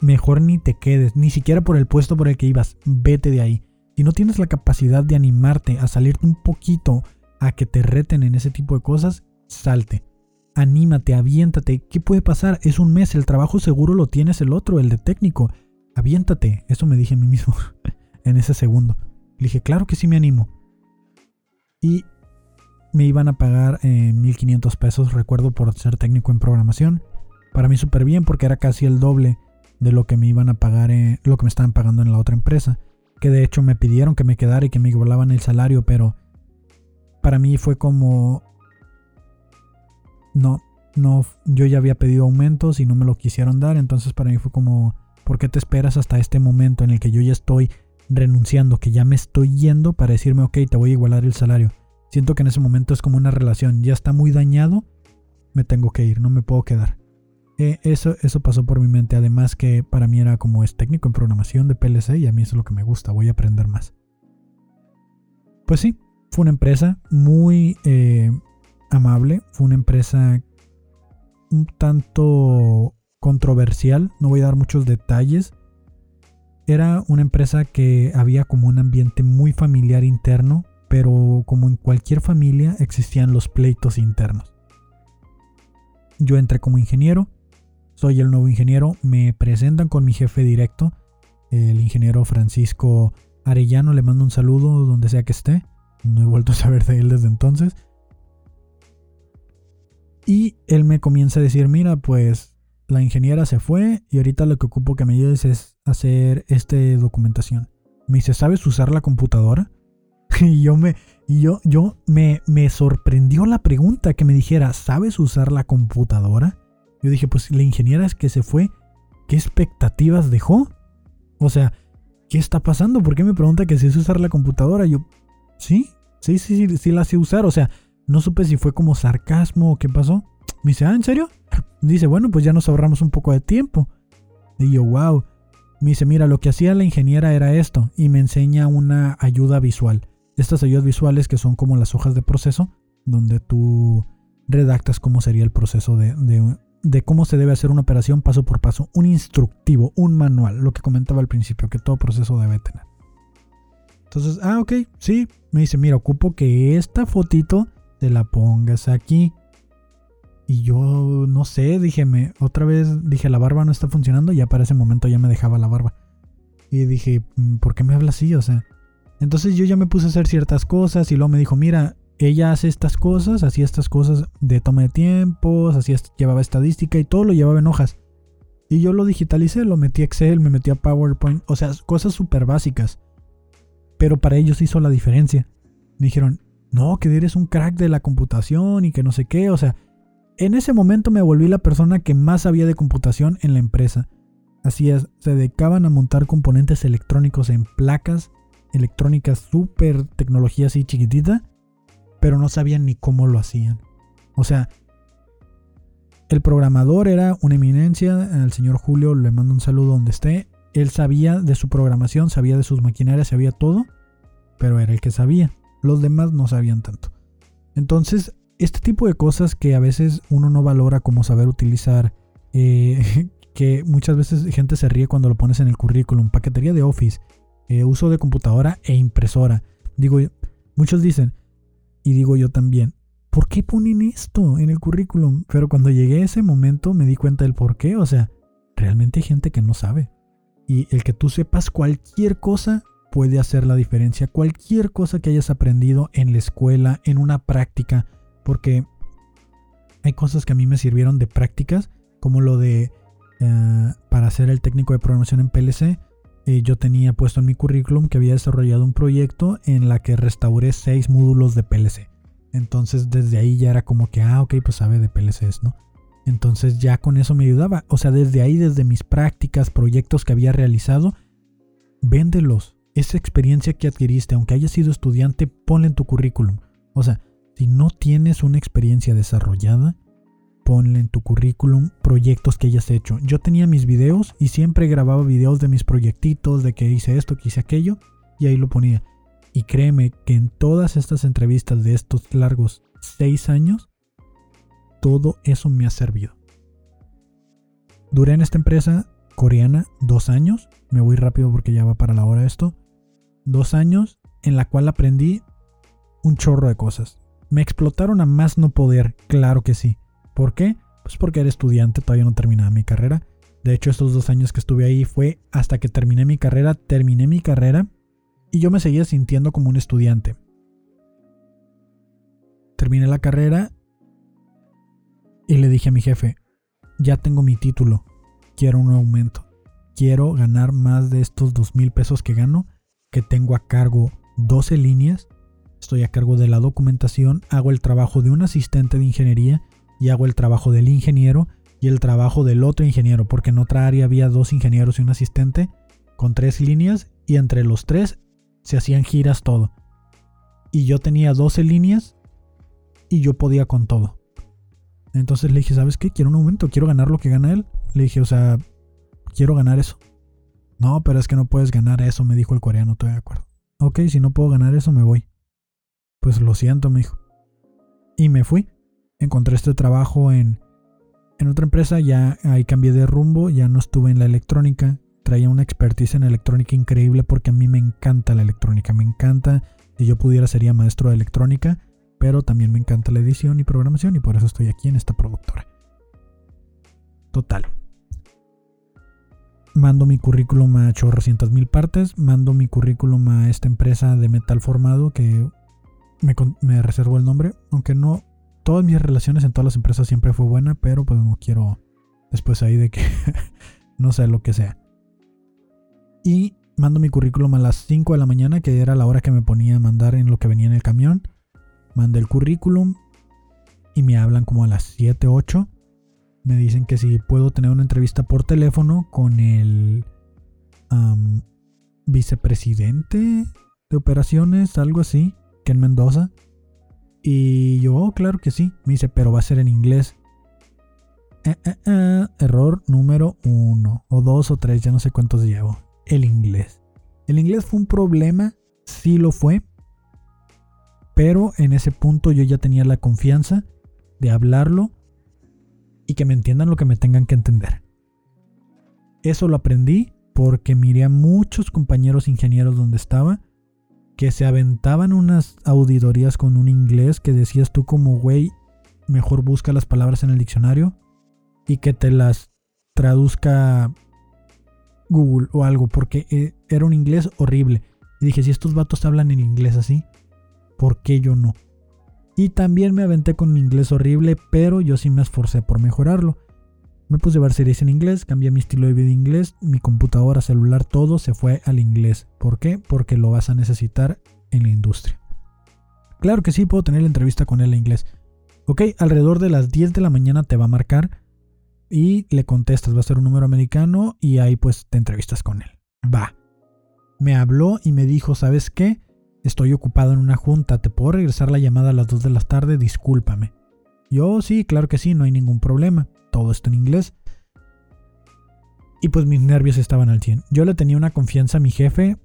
mejor ni te quedes, ni siquiera por el puesto por el que ibas, vete de ahí. Si no tienes la capacidad de animarte a salirte un poquito a que te reten en ese tipo de cosas, salte. Anímate, aviéntate. ¿Qué puede pasar? Es un mes, el trabajo seguro lo tienes el otro, el de técnico. Aviéntate. Eso me dije a mí mismo en ese segundo. Le dije, claro que sí me animo. Y me iban a pagar 1500 eh, pesos, recuerdo, por ser técnico en programación. Para mí súper bien porque era casi el doble de lo que me iban a pagar, eh, lo que me estaban pagando en la otra empresa. Que de hecho me pidieron que me quedara y que me igualaban el salario, pero para mí fue como... No, no, yo ya había pedido aumentos y no me lo quisieron dar, entonces para mí fue como, ¿por qué te esperas hasta este momento en el que yo ya estoy renunciando, que ya me estoy yendo para decirme, ok, te voy a igualar el salario? Siento que en ese momento es como una relación, ya está muy dañado, me tengo que ir, no me puedo quedar. Eh, eso, eso pasó por mi mente, además que para mí era como es técnico en programación de PLC y a mí eso es lo que me gusta, voy a aprender más. Pues sí, fue una empresa muy eh, amable, fue una empresa un tanto controversial, no voy a dar muchos detalles. Era una empresa que había como un ambiente muy familiar interno, pero como en cualquier familia existían los pleitos internos. Yo entré como ingeniero, soy el nuevo ingeniero, me presentan con mi jefe directo, el ingeniero Francisco Arellano, le mando un saludo donde sea que esté, no he vuelto a saber de él desde entonces. Y él me comienza a decir, mira, pues la ingeniera se fue y ahorita lo que ocupo que me ayudes es hacer esta documentación. Me dice, ¿sabes usar la computadora? Y yo me, yo, yo me, me sorprendió la pregunta que me dijera, ¿sabes usar la computadora? Yo dije, pues la ingeniera es que se fue, ¿qué expectativas dejó? O sea, ¿qué está pasando? ¿Por qué me pregunta que si sé usar la computadora? Yo, sí, sí, sí, sí, sí la sé usar. O sea, no supe si fue como sarcasmo o qué pasó. Me dice, ah, ¿en serio? Dice, bueno, pues ya nos ahorramos un poco de tiempo. Y yo, wow. Me dice, mira, lo que hacía la ingeniera era esto. Y me enseña una ayuda visual estas ayudas visuales que son como las hojas de proceso, donde tú redactas cómo sería el proceso de, de, cómo se debe hacer una operación paso por paso, un instructivo, un manual, lo que comentaba al principio, que todo proceso debe tener. Entonces, ah, ok, sí, me dice, mira, ocupo que esta fotito te la pongas aquí. Y yo no sé, dije, me, otra vez dije, la barba no está funcionando, ya para ese momento ya me dejaba la barba. Y dije, mm, ¿por qué me habla así? O sea, entonces yo ya me puse a hacer ciertas cosas y luego me dijo, mira, ella hace estas cosas, hacía estas cosas de toma de tiempos, hacía, llevaba estadística y todo lo llevaba en hojas. Y yo lo digitalicé, lo metí a Excel, me metí a PowerPoint, o sea, cosas súper básicas. Pero para ellos hizo la diferencia. Me dijeron, no, que eres un crack de la computación y que no sé qué, o sea, en ese momento me volví la persona que más sabía de computación en la empresa. Así es, se dedicaban a montar componentes electrónicos en placas electrónica súper tecnología así chiquitita, pero no sabían ni cómo lo hacían. O sea, El programador era una eminencia, al señor Julio le mando un saludo donde esté. Él sabía de su programación, sabía de sus maquinarias, sabía todo, pero era el que sabía. Los demás no sabían tanto. Entonces, este tipo de cosas que a veces uno no valora como saber utilizar, eh, que muchas veces gente se ríe cuando lo pones en el currículum, paquetería de Office, eh, uso de computadora e impresora. Digo, muchos dicen, y digo yo también, ¿por qué ponen esto en el currículum? Pero cuando llegué a ese momento me di cuenta del por qué. O sea, realmente hay gente que no sabe. Y el que tú sepas cualquier cosa puede hacer la diferencia. Cualquier cosa que hayas aprendido en la escuela, en una práctica. Porque hay cosas que a mí me sirvieron de prácticas, como lo de eh, para ser el técnico de programación en PLC. Eh, yo tenía puesto en mi currículum que había desarrollado un proyecto en la que restauré seis módulos de PLC. Entonces desde ahí ya era como que, ah, ok, pues sabe de PLCs, ¿no? Entonces ya con eso me ayudaba. O sea, desde ahí, desde mis prácticas, proyectos que había realizado, véndelos. Esa experiencia que adquiriste, aunque hayas sido estudiante, ponla en tu currículum. O sea, si no tienes una experiencia desarrollada, ponle en tu currículum proyectos que hayas hecho. Yo tenía mis videos y siempre grababa videos de mis proyectitos, de que hice esto, que hice aquello, y ahí lo ponía. Y créeme que en todas estas entrevistas de estos largos seis años, todo eso me ha servido. Duré en esta empresa coreana dos años. Me voy rápido porque ya va para la hora esto. Dos años en la cual aprendí un chorro de cosas. Me explotaron a más no poder, claro que sí. ¿Por qué? Pues porque era estudiante, todavía no terminaba mi carrera. De hecho, estos dos años que estuve ahí fue hasta que terminé mi carrera. Terminé mi carrera y yo me seguía sintiendo como un estudiante. Terminé la carrera y le dije a mi jefe, ya tengo mi título, quiero un aumento, quiero ganar más de estos dos mil pesos que gano, que tengo a cargo 12 líneas, estoy a cargo de la documentación, hago el trabajo de un asistente de ingeniería y hago el trabajo del ingeniero y el trabajo del otro ingeniero, porque en otra área había dos ingenieros y un asistente con tres líneas y entre los tres se hacían giras todo. Y yo tenía 12 líneas y yo podía con todo. Entonces le dije, ¿sabes qué? Quiero un aumento, quiero ganar lo que gana él. Le dije, o sea, quiero ganar eso. No, pero es que no puedes ganar eso, me dijo el coreano, estoy de acuerdo. Ok, si no puedo ganar eso, me voy. Pues lo siento, me dijo. Y me fui. Encontré este trabajo en, en otra empresa, ya ahí cambié de rumbo, ya no estuve en la electrónica, traía una expertise en electrónica increíble porque a mí me encanta la electrónica, me encanta. Si yo pudiera sería maestro de electrónica, pero también me encanta la edición y programación y por eso estoy aquí en esta productora. Total. Mando mi currículum a chorrocientas mil partes, mando mi currículum a esta empresa de metal formado que me, me reservo el nombre, aunque no, todas mis relaciones en todas las empresas siempre fue buena, pero pues no quiero después ahí de que no sé lo que sea y mando mi currículum a las 5 de la mañana, que era la hora que me ponía a mandar en lo que venía en el camión. Mandé el currículum y me hablan como a las 7, 8. Me dicen que si puedo tener una entrevista por teléfono con el vicepresidente de operaciones, algo así, que en Mendoza. Y yo, oh, claro que sí. Me dice, pero va a ser en inglés. Eh, eh, eh, error número uno, o dos, o tres, ya no sé cuántos llevo el inglés. El inglés fue un problema, sí lo fue, pero en ese punto yo ya tenía la confianza de hablarlo y que me entiendan lo que me tengan que entender. Eso lo aprendí porque miré a muchos compañeros ingenieros donde estaba que se aventaban unas auditorías con un inglés que decías tú como güey, mejor busca las palabras en el diccionario y que te las traduzca Google o algo, porque eh, era un inglés horrible. Y dije, si estos vatos hablan en inglés así, ¿por qué yo no? Y también me aventé con mi inglés horrible, pero yo sí me esforcé por mejorarlo. Me puse a ver series en inglés, cambié mi estilo de vida inglés, mi computadora, celular, todo se fue al inglés. ¿Por qué? Porque lo vas a necesitar en la industria. Claro que sí, puedo tener la entrevista con él en inglés. Ok, alrededor de las 10 de la mañana te va a marcar y le contestas, va a ser un número americano y ahí pues te entrevistas con él. Va. Me habló y me dijo, ¿sabes qué? Estoy ocupado en una junta, ¿te puedo regresar la llamada a las 2 de la tarde? Discúlpame. Yo sí, claro que sí, no hay ningún problema. Todo esto en inglés. Y pues mis nervios estaban al 100. Yo le tenía una confianza a mi jefe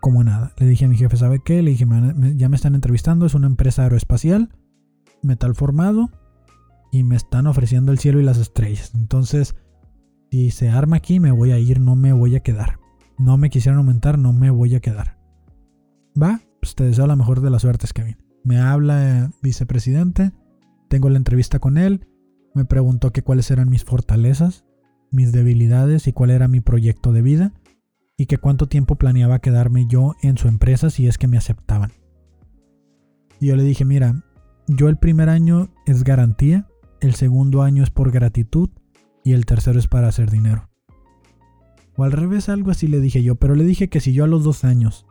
como nada. Le dije a mi jefe, ¿sabe qué? Le dije, ya me están entrevistando, es una empresa aeroespacial, metal formado, y me están ofreciendo el cielo y las estrellas. Entonces, si se arma aquí, me voy a ir, no me voy a quedar. No me quisieran aumentar, no me voy a quedar. Va, pues te deseo la mejor de las suertes, Kevin. Me habla vicepresidente, tengo la entrevista con él, me preguntó que cuáles eran mis fortalezas, mis debilidades y cuál era mi proyecto de vida y que cuánto tiempo planeaba quedarme yo en su empresa si es que me aceptaban. Y yo le dije, mira, yo el primer año es garantía, el segundo año es por gratitud y el tercero es para hacer dinero. O al revés, algo así le dije yo, pero le dije que si yo a los dos años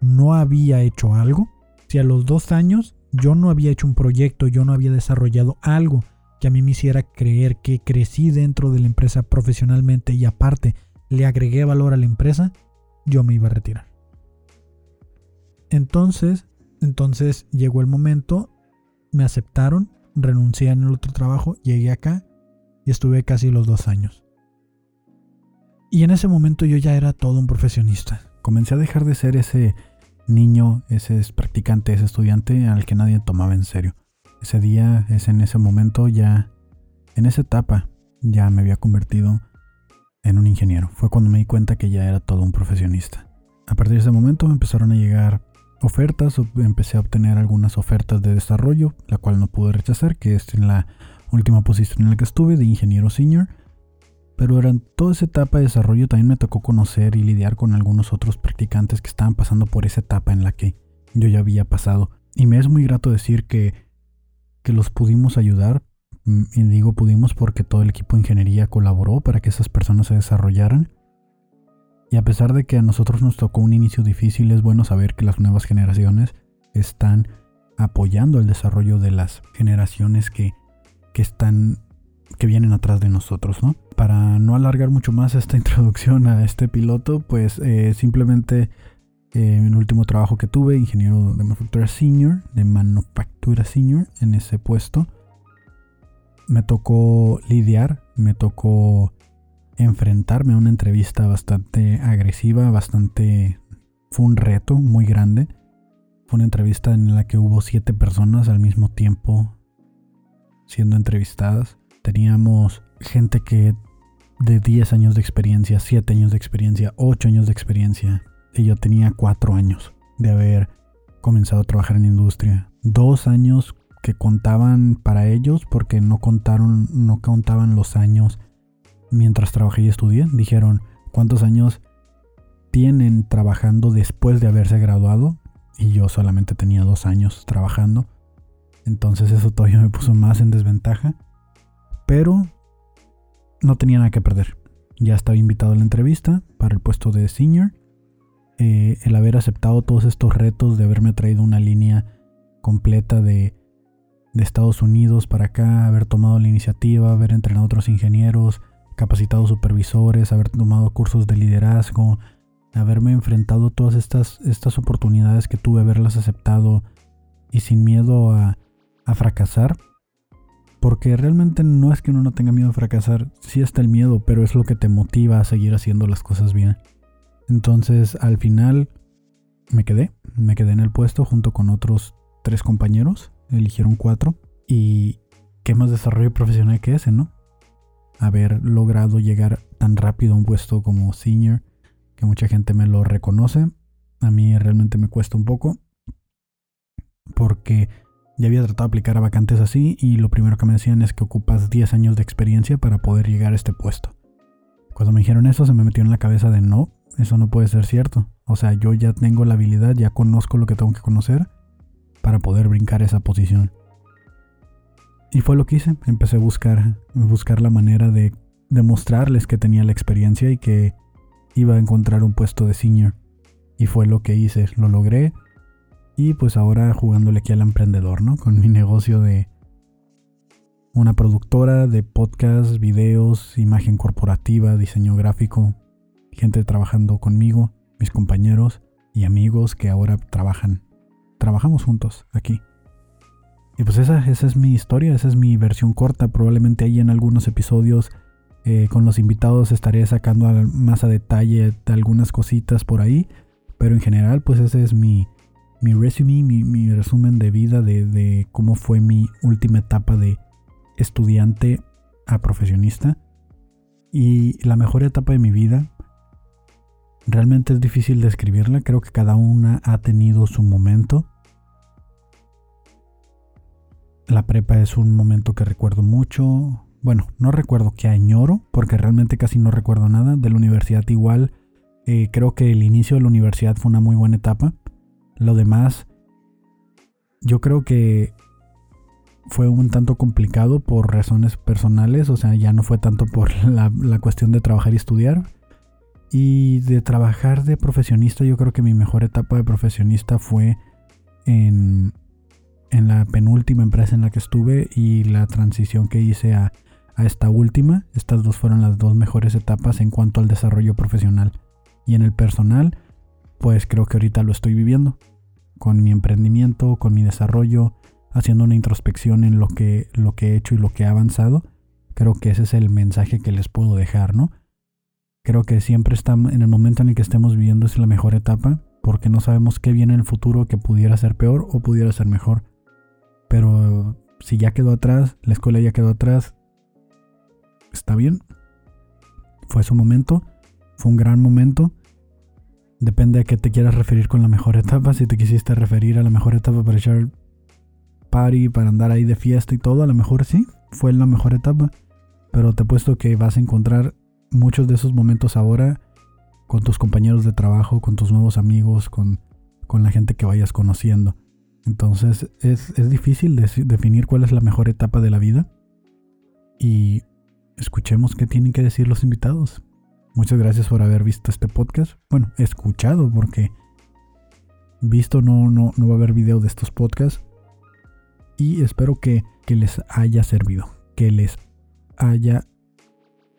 no había hecho algo, si a los dos años yo no había hecho un proyecto, yo no había desarrollado algo que a mí me hiciera creer que crecí dentro de la empresa profesionalmente y aparte le agregué valor a la empresa, yo me iba a retirar. Entonces, entonces llegó el momento, me aceptaron, renuncié en el otro trabajo, llegué acá y estuve casi los dos años. Y en ese momento yo ya era todo un profesionista. Comencé a dejar de ser ese niño, ese practicante, ese estudiante al que nadie tomaba en serio. Ese día, es en ese momento ya, en esa etapa, ya me había convertido en un ingeniero. Fue cuando me di cuenta que ya era todo un profesionista. A partir de ese momento me empezaron a llegar ofertas, empecé a obtener algunas ofertas de desarrollo, la cual no pude rechazar, que es en la última posición en la que estuve de ingeniero senior. Pero durante toda esa etapa de desarrollo también me tocó conocer y lidiar con algunos otros practicantes que estaban pasando por esa etapa en la que yo ya había pasado. Y me es muy grato decir que, que los pudimos ayudar. Mm, y digo pudimos porque todo el equipo de ingeniería colaboró para que esas personas se desarrollaran. Y a pesar de que a nosotros nos tocó un inicio difícil, es bueno saber que las nuevas generaciones están apoyando el desarrollo de las generaciones que, que están que vienen atrás de nosotros, ¿no? Para no alargar mucho más esta introducción a este piloto, pues eh, simplemente eh, último trabajo que tuve, ingeniero de manufactura senior, de manufactura senior, en ese puesto, me tocó lidiar, me tocó enfrentarme a una entrevista bastante agresiva, bastante... Fue un reto muy grande. Fue una entrevista en la que hubo siete personas al mismo tiempo siendo entrevistadas. Teníamos gente que de 10 años de experiencia, 7 años de experiencia, 8 años de experiencia. Yo tenía 4 años de haber comenzado a trabajar en la industria. Dos años que contaban para ellos porque no contaron, no contaban los años mientras trabajé y estudié. Dijeron cuántos años tienen trabajando después de haberse graduado y yo solamente tenía dos años trabajando. Entonces eso todavía me puso más en desventaja. Pero no tenía nada que perder. Ya estaba invitado a la entrevista para el puesto de senior. Eh, el haber aceptado todos estos retos de haberme traído una línea completa de de Estados Unidos para acá, haber tomado la iniciativa, haber entrenado a otros ingenieros, capacitado supervisores, haber tomado cursos de liderazgo, haberme enfrentado a todas estas, estas oportunidades que tuve, haberlas aceptado y sin miedo a, a fracasar. Porque realmente no es que uno no tenga miedo a fracasar, sí está el miedo, pero es lo que te motiva a seguir haciendo las cosas bien. Entonces al final me quedé, me quedé en el puesto junto con otros tres compañeros eligieron cuatro. Y qué más desarrollo profesional que ese, ¿no? Haber logrado llegar tan rápido a un puesto como senior, que mucha gente me lo reconoce. A mí realmente me cuesta un poco. Porque ya había tratado de aplicar a vacantes así y lo primero que me decían es que ocupas 10 años de experiencia para poder llegar a este puesto. Cuando me dijeron eso se me metió en la cabeza de no, eso no puede ser cierto. O sea, yo ya tengo la habilidad, ya conozco lo que tengo que conocer para poder brincar esa posición. Y fue lo que hice, empecé a buscar, buscar la manera de demostrarles que tenía la experiencia y que iba a encontrar un puesto de senior. Y fue lo que hice, lo logré. Y pues ahora jugándole aquí al emprendedor, ¿no? Con mi negocio de una productora de podcast, videos, imagen corporativa, diseño gráfico, gente trabajando conmigo, mis compañeros y amigos que ahora trabajan trabajamos juntos aquí. y pues esa, esa es mi historia, esa es mi versión corta. Probablemente ahí en algunos episodios eh, con los invitados estaré sacando más a detalle algunas cositas por ahí. Pero en general, pues ese es mi, mi resume, mi, resumen de vida de, de, cómo fue mi última etapa de estudiante a profesionista. Y la mejor etapa de mi vida, realmente es difícil describirla, creo que cada una ha tenido su momento. La prepa es un momento que recuerdo mucho. Bueno, no recuerdo que añoro, porque realmente casi no recuerdo nada. De la universidad igual, eh, creo que el inicio de la universidad fue una muy buena etapa. Lo demás, yo creo que fue un tanto complicado por razones personales, o sea, ya no fue tanto por la, la, cuestión de trabajar y estudiar. Y de trabajar de profesionista, yo creo que mi mejor etapa de profesionista fue en, en la penúltima empresa en la que estuve y la transición que hice a, esta última. Estas dos fueron las dos mejores etapas en cuanto al desarrollo profesional. Y en el personal, pues creo que ahorita lo estoy viviendo. Con mi emprendimiento, con mi desarrollo, haciendo una introspección en lo que, lo que he hecho y lo que he avanzado. Creo que ese es el mensaje que les puedo dejar, ¿no? Creo que siempre está en el momento en el que estemos viviendo es la mejor etapa, porque no sabemos qué viene en el futuro que pudiera ser peor o pudiera ser mejor. Pero si ya quedó atrás, la escuela ya quedó atrás, está bien. Fue su momento, fue un gran momento. Depende a qué te quieras referir con la mejor etapa. Si te quisiste referir a la mejor etapa para echar party, para andar ahí de fiesta y todo, a lo mejor sí, fue la mejor etapa. Pero te apuesto que vas a encontrar muchos de esos momentos ahora con tus compañeros de trabajo, con tus nuevos amigos, con, con la gente que vayas conociendo. Entonces es, difícil definir cuál es la mejor etapa de la vida. Y escuchemos qué tienen que decir los invitados. Muchas gracias por haber visto este podcast. Bueno, escuchado porque visto no, no, no va a haber video de estos podcasts. Y espero que, que les haya servido. Que les haya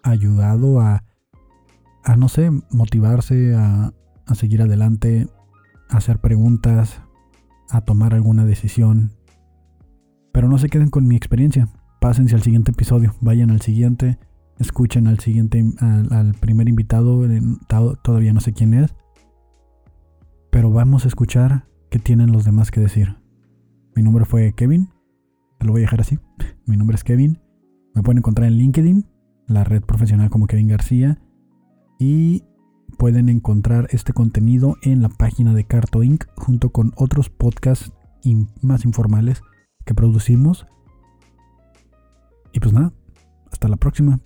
ayudado a, a no sé, motivarse, a, a seguir adelante, a hacer preguntas, a tomar alguna decisión. Pero no se queden con mi experiencia. Pásense al siguiente episodio. Vayan al siguiente. Escuchen al siguiente, al, primer invitado. Todavía no sé quién es. Pero vamos a escuchar qué tienen los demás que decir. Mi nombre fue Kevin. Lo voy a dejar así. Mi nombre es Kevin. Me pueden encontrar en LinkedIn, la red profesional como Kevin García. Y pueden encontrar este contenido en la página de Carto Inc. junto con otros podcasts más informales que producimos. Y pues nada, hasta la próxima.